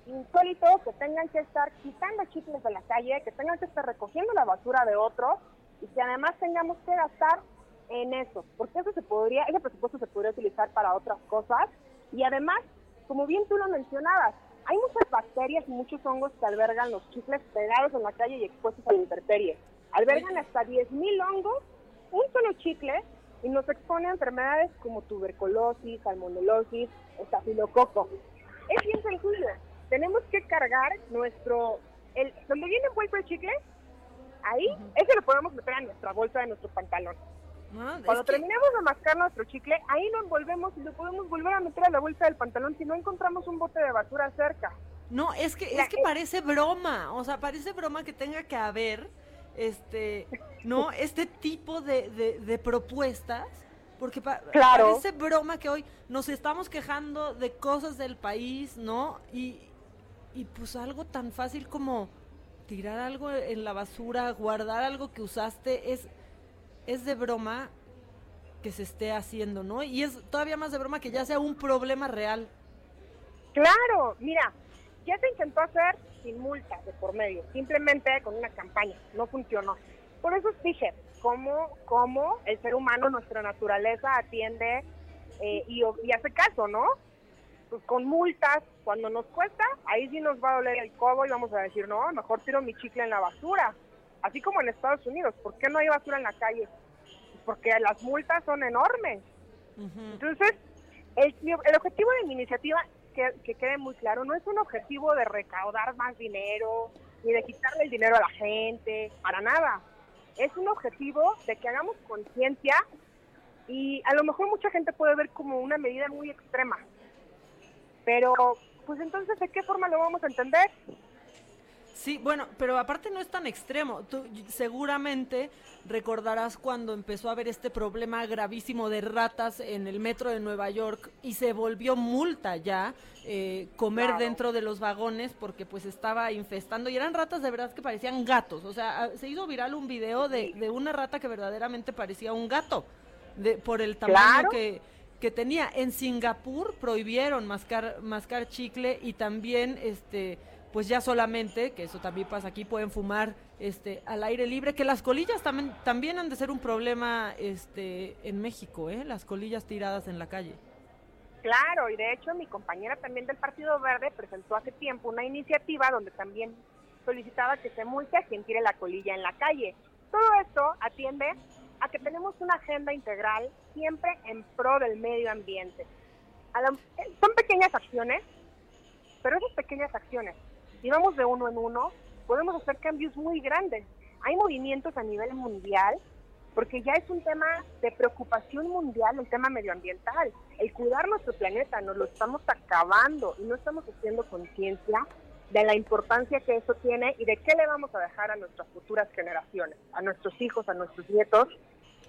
insólito que tengan que estar quitando chicles de la calle, que tengan que estar recogiendo la basura de otros y que además tengamos que gastar en eso, porque eso se podría, ese presupuesto se podría utilizar para otras cosas y además, como bien tú lo mencionabas, hay muchas bacterias y muchos hongos que albergan los chicles pegados en la calle y expuestos a la intemperie. Albergan hasta 10.000 hongos, un solo chicle, y nos expone a enfermedades como tuberculosis, salmonelosis, estafilococo. Es bien sencillo. Tenemos que cargar nuestro... El, donde viene envuelto el chicle, ahí, ese lo podemos meter a nuestra bolsa de nuestro pantalón. Cuando es que- terminemos de mascar nuestro chicle, ahí lo envolvemos y lo podemos volver a meter a la bolsa del pantalón si no encontramos un bote de basura cerca. No, es que, La- es que parece broma, o sea, parece broma que tenga que haber, este, no, este tipo de, de, de propuestas, porque pa- Claro. parece broma que hoy nos estamos quejando de cosas del país, ¿no? Y, y pues algo tan fácil como tirar algo en la basura, guardar algo que usaste, es, es de broma que se esté haciendo, ¿no? Y es todavía más de broma que ya sea un problema real. Claro, mira, ya se intentó hacer sin multas de por medio, simplemente con una campaña, no funcionó. Por eso dije, ¿cómo, cómo el ser humano, nuestra naturaleza atiende eh, y, y hace caso, ¿no? Pues con multas, cuando nos cuesta, ahí sí nos va a doler el codo y vamos a decir, no, mejor tiro mi chicle en la basura. Así como en Estados Unidos, ¿por qué no hay basura en la calle? Porque las multas son enormes. Entonces, el, el objetivo de mi iniciativa, que, que quede muy claro, no es un objetivo de recaudar más dinero, ni de quitarle el dinero a la gente, para nada. Es un objetivo de que hagamos conciencia y a lo mejor mucha gente puede ver como una medida muy extrema. Pero, pues entonces, ¿de qué forma lo vamos a entender? Sí, bueno, pero aparte no es tan extremo. Tú seguramente recordarás cuando empezó a haber este problema gravísimo de ratas en el metro de Nueva York y se volvió multa ya eh, comer Claro. dentro de los vagones porque pues estaba infestando y eran ratas de verdad que parecían gatos. O sea, ah, se hizo viral un video de, de una rata que verdaderamente parecía un gato de, por el tamaño Claro. que, que tenía. En Singapur prohibieron mascar, mascar chicle y también este pues ya solamente, que eso también pasa aquí, pueden fumar este al aire libre, que las colillas también, también han de ser un problema este en México, ¿eh? las colillas tiradas en la calle. Claro, y de hecho mi compañera también del Partido Verde presentó hace tiempo una iniciativa donde también solicitaba que se multe a quien tire la colilla en la calle. Todo esto atiende a que tenemos una agenda integral siempre en pro del medio ambiente. La- son pequeñas acciones, pero esas pequeñas acciones, si vamos de uno en uno, podemos hacer cambios muy grandes. Hay movimientos a nivel mundial porque ya es un tema de preocupación mundial el tema medioambiental. El cuidar nuestro planeta, nos lo estamos acabando y no estamos haciendo conciencia de la importancia que eso tiene y de qué le vamos a dejar a nuestras futuras generaciones, a nuestros hijos, a nuestros nietos.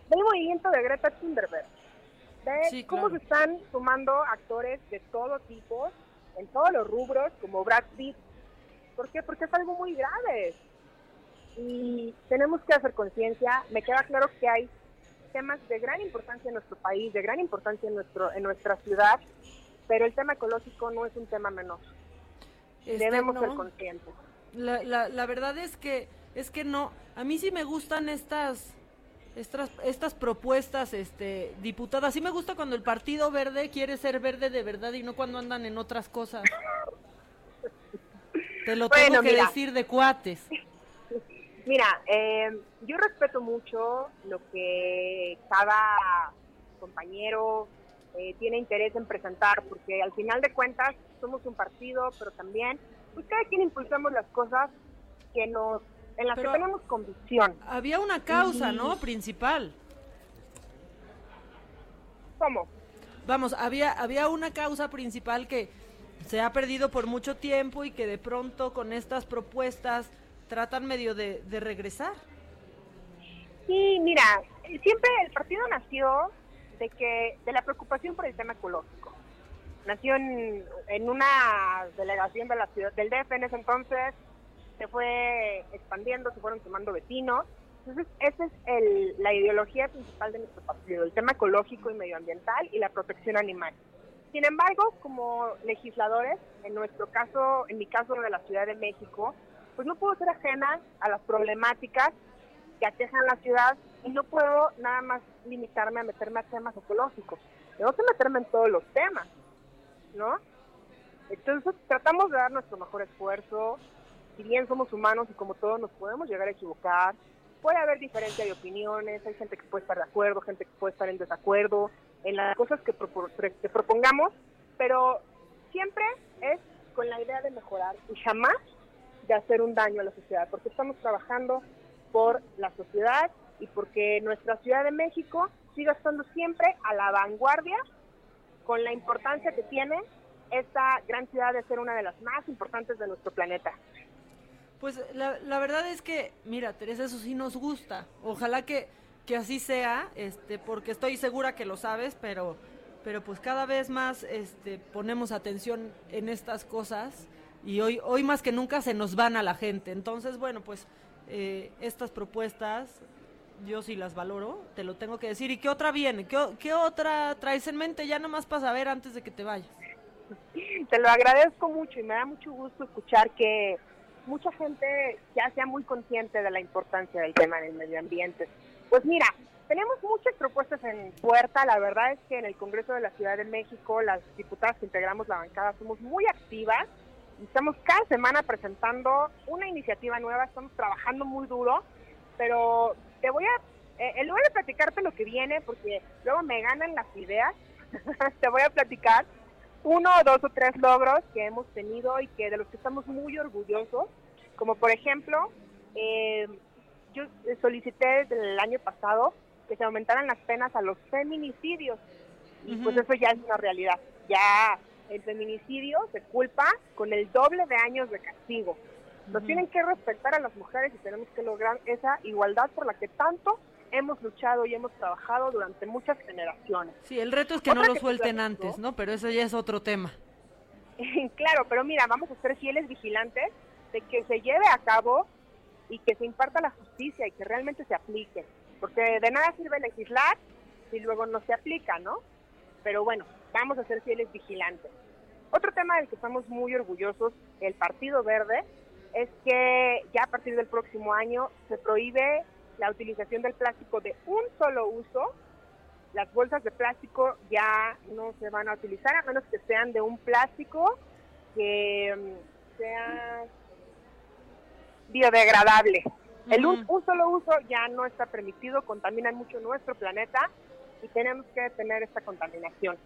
Del movimiento de Greta Thunberg, de Sí, cómo claro. se están sumando actores de todo tipo, en todos los rubros, como Brad Pitt. ¿Por qué? Porque es algo muy grave y tenemos que hacer conciencia. Me queda claro que hay temas de gran importancia en nuestro país, de gran importancia en nuestro en nuestra ciudad, pero el tema ecológico no es un tema menor. Este, Debemos no. ser conscientes. La, la, la verdad es que es que no. A mí sí me gustan estas estas, estas propuestas, este, diputadas. Sí me gusta cuando el Partido Verde quiere ser verde de verdad y no cuando andan en otras cosas. Te lo tengo que decir de cuates. Mira, eh, yo respeto mucho lo que cada compañero eh, tiene interés en presentar, porque al final de cuentas somos un partido, pero también, pues cada quien impulsamos las cosas que nos en las que tenemos convicción. Había una causa, ¿no? Principal. ¿Cómo? Vamos, había, había una causa principal que se ha perdido por mucho tiempo y que de pronto con estas propuestas tratan medio de, regresar. Sí, mira, siempre el partido nació de que de la preocupación por el tema ecológico. Nació en, en una delegación de la ciudad del DF en ese entonces, se fue expandiendo, se fueron sumando vecinos. Entonces, esa es el, la ideología principal de nuestro partido, el tema ecológico y medioambiental y la protección animal. Sin embargo, como legisladores, en nuestro caso, en mi caso de la Ciudad de México, pues no puedo ser ajena a las problemáticas que aquejan la ciudad y no puedo nada más limitarme a meterme a temas ecológicos. Tengo que meterme en todos los temas, ¿no? Entonces tratamos de dar nuestro mejor esfuerzo, si bien somos humanos y como todos nos podemos llegar a equivocar, puede haber diferencia de opiniones, hay gente que puede estar de acuerdo, gente que puede estar en desacuerdo en las cosas que, propongamos, pero siempre es con la idea de mejorar y jamás de hacer un daño a la sociedad, porque estamos trabajando por la sociedad y porque nuestra Ciudad de México siga estando siempre a la vanguardia con la importancia que tiene esta gran ciudad de ser una de las más importantes de nuestro planeta. Pues la, la verdad es que, mira, Teresa, eso sí nos gusta. Ojalá que, que así sea, este, porque estoy segura que lo sabes, pero, pero pues cada vez más este, ponemos atención en estas cosas y hoy, hoy más que nunca se nos van a la gente. Entonces, bueno, pues eh, estas propuestas yo sí las valoro, te lo tengo que decir. ¿Y qué otra viene? ¿Qué, qué otra traes en mente ya nomás para saber antes de que te vayas? Te lo agradezco mucho y me da mucho gusto escuchar que mucha gente ya sea muy consciente de la importancia del tema del medio ambiente. Pues mira, tenemos muchas propuestas en puerta. La verdad es que en el Congreso de la Ciudad de México, las diputadas que integramos la bancada somos muy activas. Estamos cada semana presentando una iniciativa nueva, estamos trabajando muy duro, pero te voy a, eh, en lugar de platicarte lo que viene, porque luego me ganan las ideas, te voy a platicar uno, dos o tres logros que hemos tenido y que de los que estamos muy orgullosos, como por ejemplo, eh, yo solicité desde el año pasado que se aumentaran las penas a los feminicidios y pues eso ya es una realidad. Ya el feminicidio se culpa con el doble de años de castigo. Nos tienen que respetar a las mujeres y tenemos que lograr esa igualdad por la que tanto hemos luchado y hemos trabajado durante muchas generaciones. Sí, el reto es que no lo suelten antes, ¿no? Pero eso ya es otro tema. claro, pero mira, vamos a ser fieles vigilantes de que se lleve a cabo y que se imparta la justicia y que realmente se aplique. Porque de nada sirve legislar si luego no se aplica, ¿no? Pero bueno, vamos a ser fieles vigilantes. Otro tema del que estamos muy orgullosos, el Partido Verde, es que ya a partir del próximo año se prohíbe la utilización del plástico de un solo uso. Las bolsas de plástico ya no se van a utilizar a menos que sean de un plástico que mm, sea biodegradable. El un, solo uso ya no está permitido, contamina mucho nuestro planeta y tenemos que detener esta contaminación.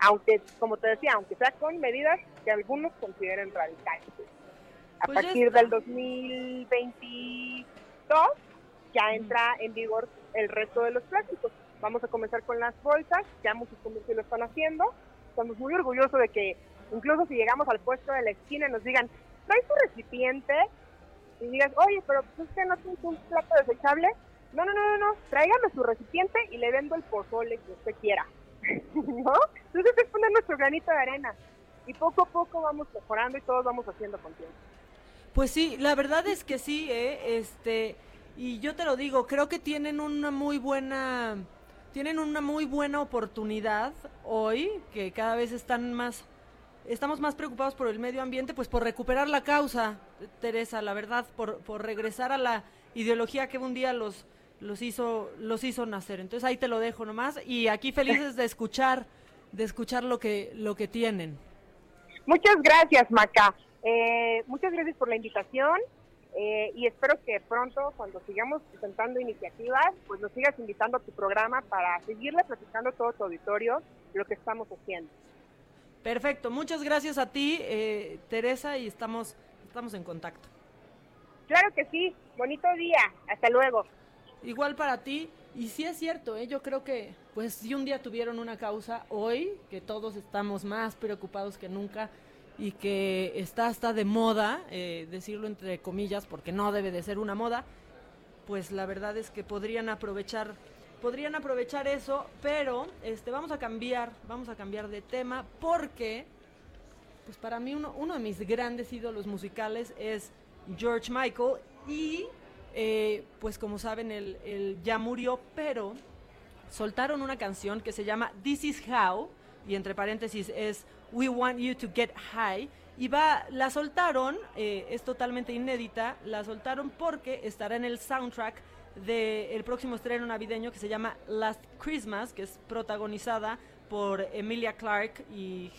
Aunque, como te decía, aunque sea con medidas que algunos consideren radicales. A pues partir del 2022 ya entra en vigor el resto de los plásticos. Vamos a comenzar con las bolsas, ya muchos comercios lo están haciendo. Estamos muy orgullosos de que incluso si llegamos al puesto de la esquina nos digan, ¿traes tu recipiente? Y digas, oye, pero pues, usted no tiene un plato desechable. No, no, no, no, no, tráigame su recipiente y le vendo el pozole que usted quiera. ¿No? Entonces es poner nuestro granito de arena. Y poco a poco vamos mejorando y todos vamos haciendo con. Pues sí, la verdad es que sí, ¿eh? Este y yo te lo digo, creo que tienen una muy buena tienen una muy buena oportunidad hoy, que cada vez están más estamos más preocupados por el medio ambiente, pues por recuperar la causa, Teresa, la verdad, por, por regresar a la ideología que un día los, los, hizo, los hizo nacer. Entonces ahí te lo dejo nomás y aquí felices de escuchar, de escuchar lo que, lo que tienen. Muchas gracias, Maca. Eh, muchas gracias por la invitación. Eh, y espero que pronto, cuando sigamos presentando iniciativas, pues nos sigas invitando a tu programa para seguirle platicando a todo tu auditorio lo que estamos haciendo. Perfecto, muchas gracias a ti, eh, Teresa, y estamos, estamos en contacto. Claro que sí, bonito día, hasta luego. Igual para ti, y sí es cierto, ¿eh? yo creo que, pues si un día tuvieron una causa, hoy, que todos estamos más preocupados que nunca, y que está hasta de moda, eh, decirlo entre comillas, porque no debe de ser una moda, pues la verdad es que podrían aprovechar, podrían aprovechar eso, pero este, vamos a cambiar, vamos a cambiar de tema, porque, pues para mí uno, uno de mis grandes ídolos musicales es George Michael y, eh, pues como saben, él, ya murió, pero soltaron una canción que se llama This Is How, y entre paréntesis es We Want You to Get High. Y va, la soltaron, eh, es totalmente inédita, la soltaron porque estará en el soundtrack del próximo estreno navideño que se llama Last Christmas, que es protagonizada por Emilia Clarke y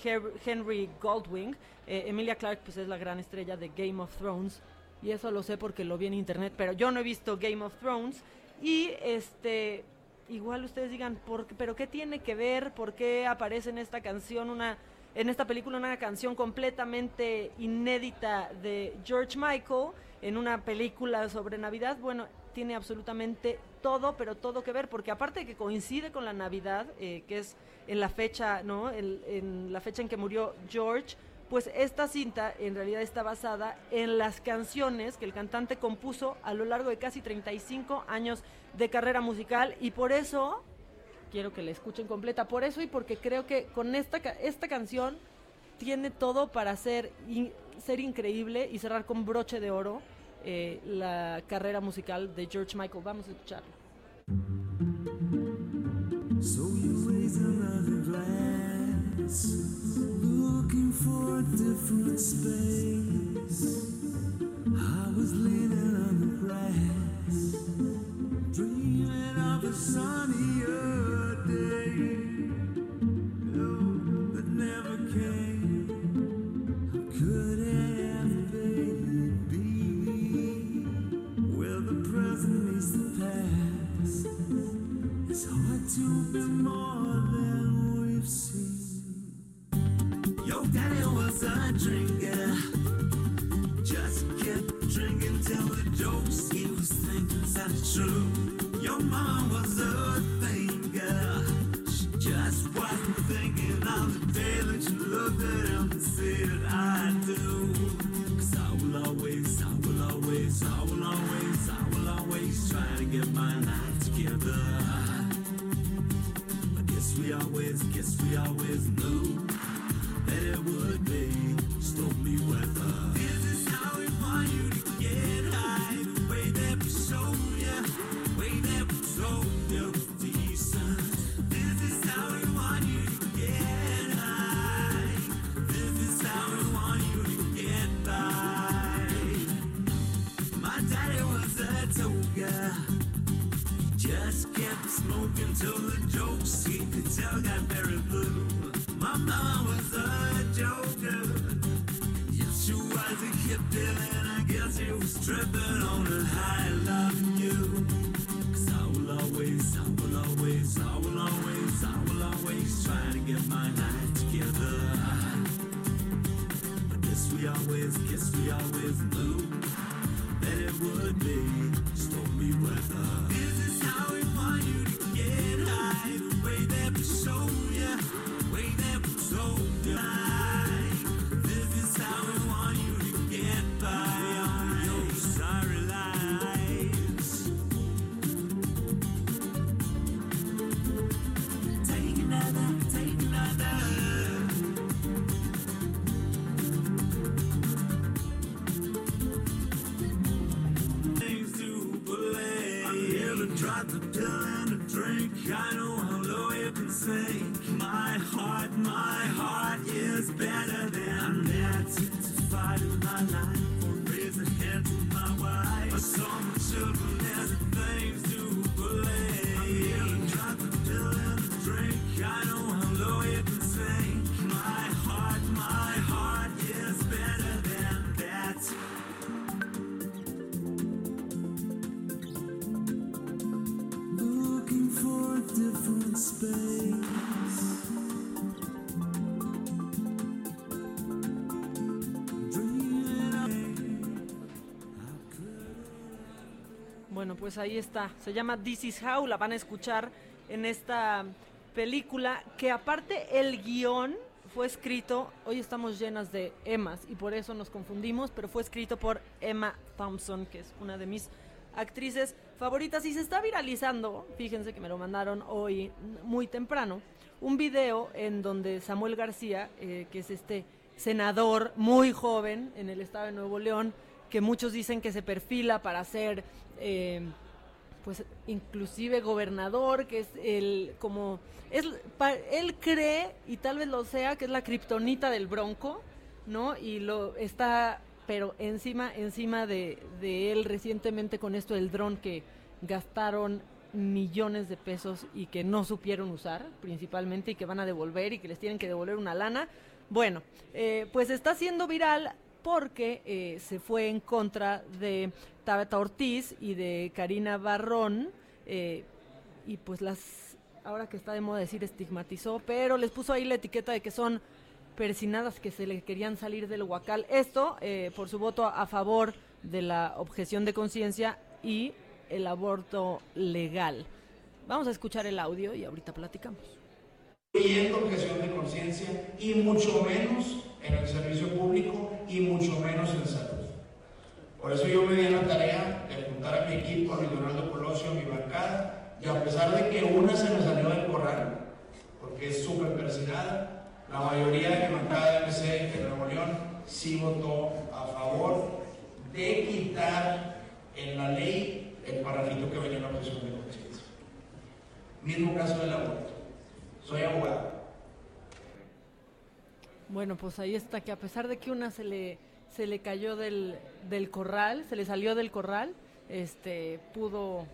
Henry Goldwing. Eh, Emilia Clarke pues es la gran estrella de Game of Thrones y eso lo sé porque lo vi en internet, pero yo no he visto Game of Thrones y este igual ustedes digan, ¿por, pero qué tiene que ver? ¿Por qué aparece en esta canción una en esta película una canción completamente inédita de George Michael en una película sobre Navidad, bueno, tiene absolutamente todo, pero todo que ver, porque aparte de que coincide con la Navidad, eh, que es en la fecha, ¿no? en la fecha en que murió George, pues esta cinta en realidad está basada en las canciones que el cantante compuso a lo largo de casi 35 años de carrera musical y por eso quiero que la escuchen completa. Por eso y porque creo que con esta, esta canción tiene todo para ser, ser increíble y cerrar con broche de oro eh, la carrera musical de George Michael. Vamos a escucharlo. So you raise another glass, looking for a different space. I was leaning on the grass, dreaming of a sunnier drop It's hard to be more than we've seen. Your daddy was a drinker, just kept drinking till the jokes he was sounded true. Your was a thinker, she just wasn't thinking of the day that you looked at him and said, I do. I will always, I will always, I will together. I guess we always, guess we always knew that it would be stormy weather. yoga very blue. Was a joker. Yes, she was a hippie, and I guess she was tripping on a high loving you. I will always, I will always, I will always, I will always try to get my life together. But guess we always, guess we always knew that it would be stormy weather. This is how it ahí está. Se llama This is How, la van a escuchar en esta película que aparte el guion fue escrito, hoy estamos llenas de Emmas y por eso nos confundimos, pero fue escrito por Emma Thompson, que es una de mis actrices favoritas y se está viralizando, fíjense que me lo mandaron hoy muy temprano, un video en donde Samuel García, eh, que es este senador muy joven en el estado de Nuevo León, que muchos dicen que se perfila para ser eh, pues inclusive gobernador, que es el como es él cree y tal vez lo sea que es la kriptonita del Bronco, ¿no? Y lo está pero encima encima de, de él recientemente con esto del dron que gastaron millones de pesos y que no supieron usar principalmente y que van a devolver y que les tienen que devolver una lana. Bueno, eh, pues está siendo viral porque eh, se fue en contra de Tabata Ortiz y de Karina Barrón eh, y pues las ahora que está de moda decir estigmatizó, pero les puso ahí la etiqueta de que son persinadas que se le querían salir del huacal. Esto eh, por su voto a favor de la objeción de conciencia y el aborto legal. Vamos a escuchar el audio y ahorita platicamos. objeción de conciencia y mucho menos en el servicio público y mucho menos en salud. Por eso yo me di la tarea de juntar a mi equipo, a Luis Donaldo Colosio, a mi bancada, y a pesar de que una se me salió del corral, porque es súper persinada, la mayoría de mi bancada de MC en Nuevo León sí votó a favor de quitar en la ley el parrafito que venía en la objeción de conciencia. Mismo caso del aborto. Soy abogado. Bueno, pues ahí está, que a pesar de que una se le, se le cayó del, del corral, se le salió del corral, este, pudo,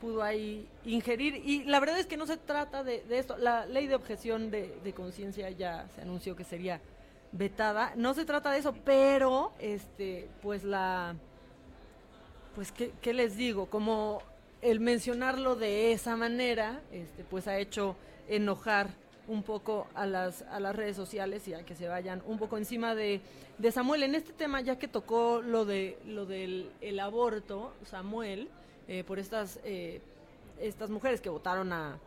pudo ahí ingerir. Y la verdad es que no se trata de, de esto. La ley de objeción de, de conciencia ya se anunció que sería vetada. No se trata de eso, pero, este, pues la, pues, ¿qué, qué les digo? Como el mencionarlo de esa manera, este, pues ha hecho enojar un poco a las, a las redes sociales y a que se vayan un poco encima de, Samuel. En este tema, ya que tocó lo de lo del el aborto, Samuel, eh, por estas, eh, estas mujeres que votaron a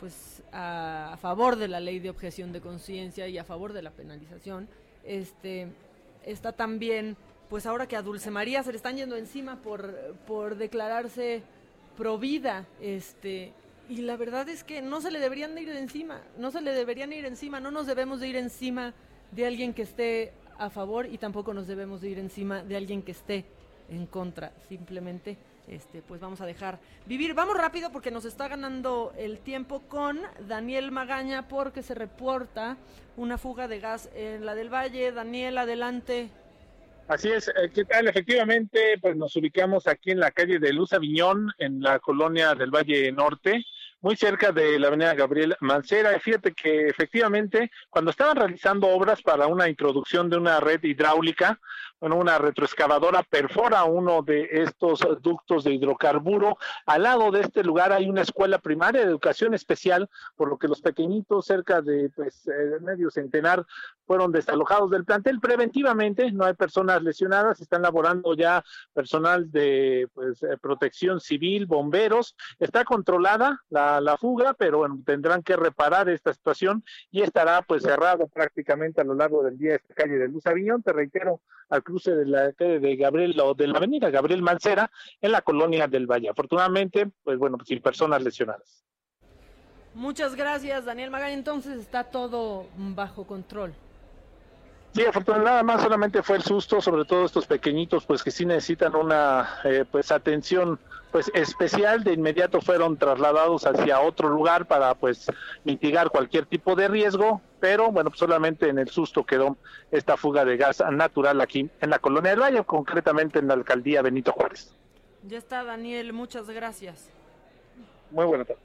pues a, a favor de la ley de objeción de conciencia y a favor de la penalización, este está también, pues ahora que a Dulce María se le están yendo encima por, por declararse provida, este, y la verdad es que no se le deberían de ir encima, no se le deberían ir encima, no nos debemos de ir encima de alguien que esté a favor y tampoco nos debemos de ir encima de alguien que esté en contra, simplemente este pues vamos a dejar vivir. Vamos rápido porque nos está ganando el tiempo con Daniel Magaña porque se reporta una fuga de gas en la del Valle. Daniel, adelante. Así es, eh, ¿qué tal? Efectivamente, pues nos ubicamos aquí en la calle de Luz Aviñón, en la colonia del Valle Norte, muy cerca de la avenida Gabriel Mancera. Y Fíjate que efectivamente, cuando estaban realizando obras para una introducción de una red hidráulica, bueno, una retroexcavadora perfora uno de estos ductos de hidrocarburo. Al lado de este lugar hay una escuela primaria de educación especial, por lo que los pequeñitos, cerca de pues, eh, medio centenar, fueron desalojados del plantel preventivamente. No hay personas lesionadas, están laborando ya personal de pues, eh, protección civil, bomberos. Está controlada la, la fuga, pero bueno, tendrán que reparar esta situación y estará pues cerrado prácticamente a lo largo del día esta calle de Luz Aviñón. Te reitero, al cruce de la de Gabriel o de la avenida Gabriel Mancera en la colonia del Valle. Afortunadamente, pues bueno, sin personas lesionadas. Muchas gracias, Daniel Magaña. Entonces está todo bajo control. Sí, afortunadamente nada más solamente fue el susto, sobre todo estos pequeñitos, pues que sí necesitan una eh, pues atención pues especial. De inmediato fueron trasladados hacia otro lugar para pues mitigar cualquier tipo de riesgo, pero bueno, pues, solamente en el susto quedó esta fuga de gas natural aquí en la colonia del Valle, concretamente en la alcaldía Benito Juárez. Ya está, Daniel, muchas gracias. Muy buenas tardes.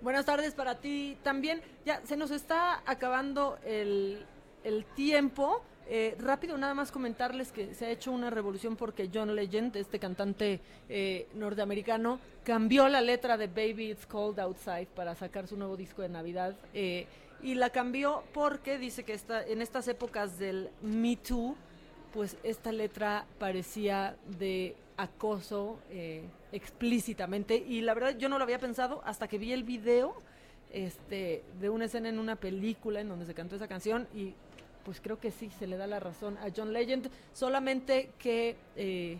Buenas tardes para ti también. Ya se nos está acabando el, el tiempo. Eh, rápido, nada más comentarles que se ha hecho una revolución porque John Legend, este cantante eh, norteamericano, cambió la letra de Baby It's Cold Outside para sacar su nuevo disco de Navidad. eh, y la cambió porque dice que está, en estas épocas del Me Too, pues esta letra parecía de acoso eh, explícitamente. Y la verdad yo no lo había pensado hasta que vi el video este, de una escena en una película en donde se cantó esa canción y pues creo que sí se le da la razón a John Legend, solamente que eh,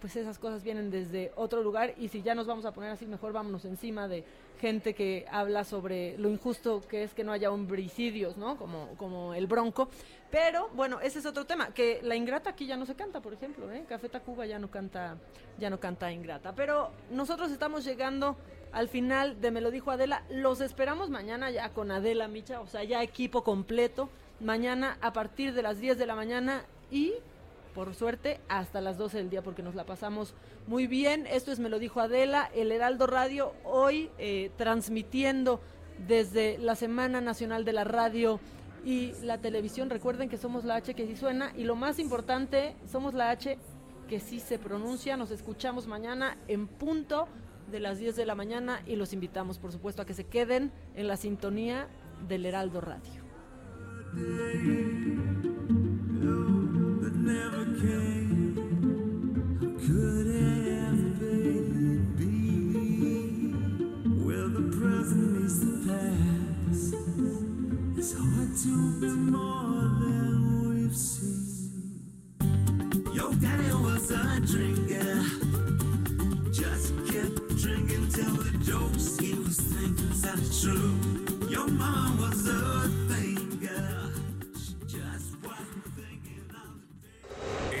pues esas cosas vienen desde otro lugar y si ya nos vamos a poner así, mejor vámonos encima de gente que habla sobre lo injusto que es que no haya homicidios, ¿no? Como, como el Bronco. Pero bueno, ese es otro tema, que la Ingrata aquí ya no se canta, por ejemplo, ¿eh? Café Tacuba ya no canta, ya no canta Ingrata. Pero nosotros estamos llegando al final de Me lo dijo Adela. Los esperamos mañana ya con Adela Micha, o sea, ya equipo completo. Mañana a partir de las 10 de la mañana y por suerte hasta las 12 del día porque nos la pasamos muy bien. Esto es Me lo dijo Adela, el Heraldo Radio, hoy eh, transmitiendo desde la Semana Nacional de la Radio y la televisión. Recuerden que somos la H que sí suena y lo más importante, somos la H que sí se pronuncia. Nos escuchamos mañana en punto de las 10 de la mañana y los invitamos, por supuesto, a que se queden en la sintonía del Heraldo Radio. Your daddy was a drinker.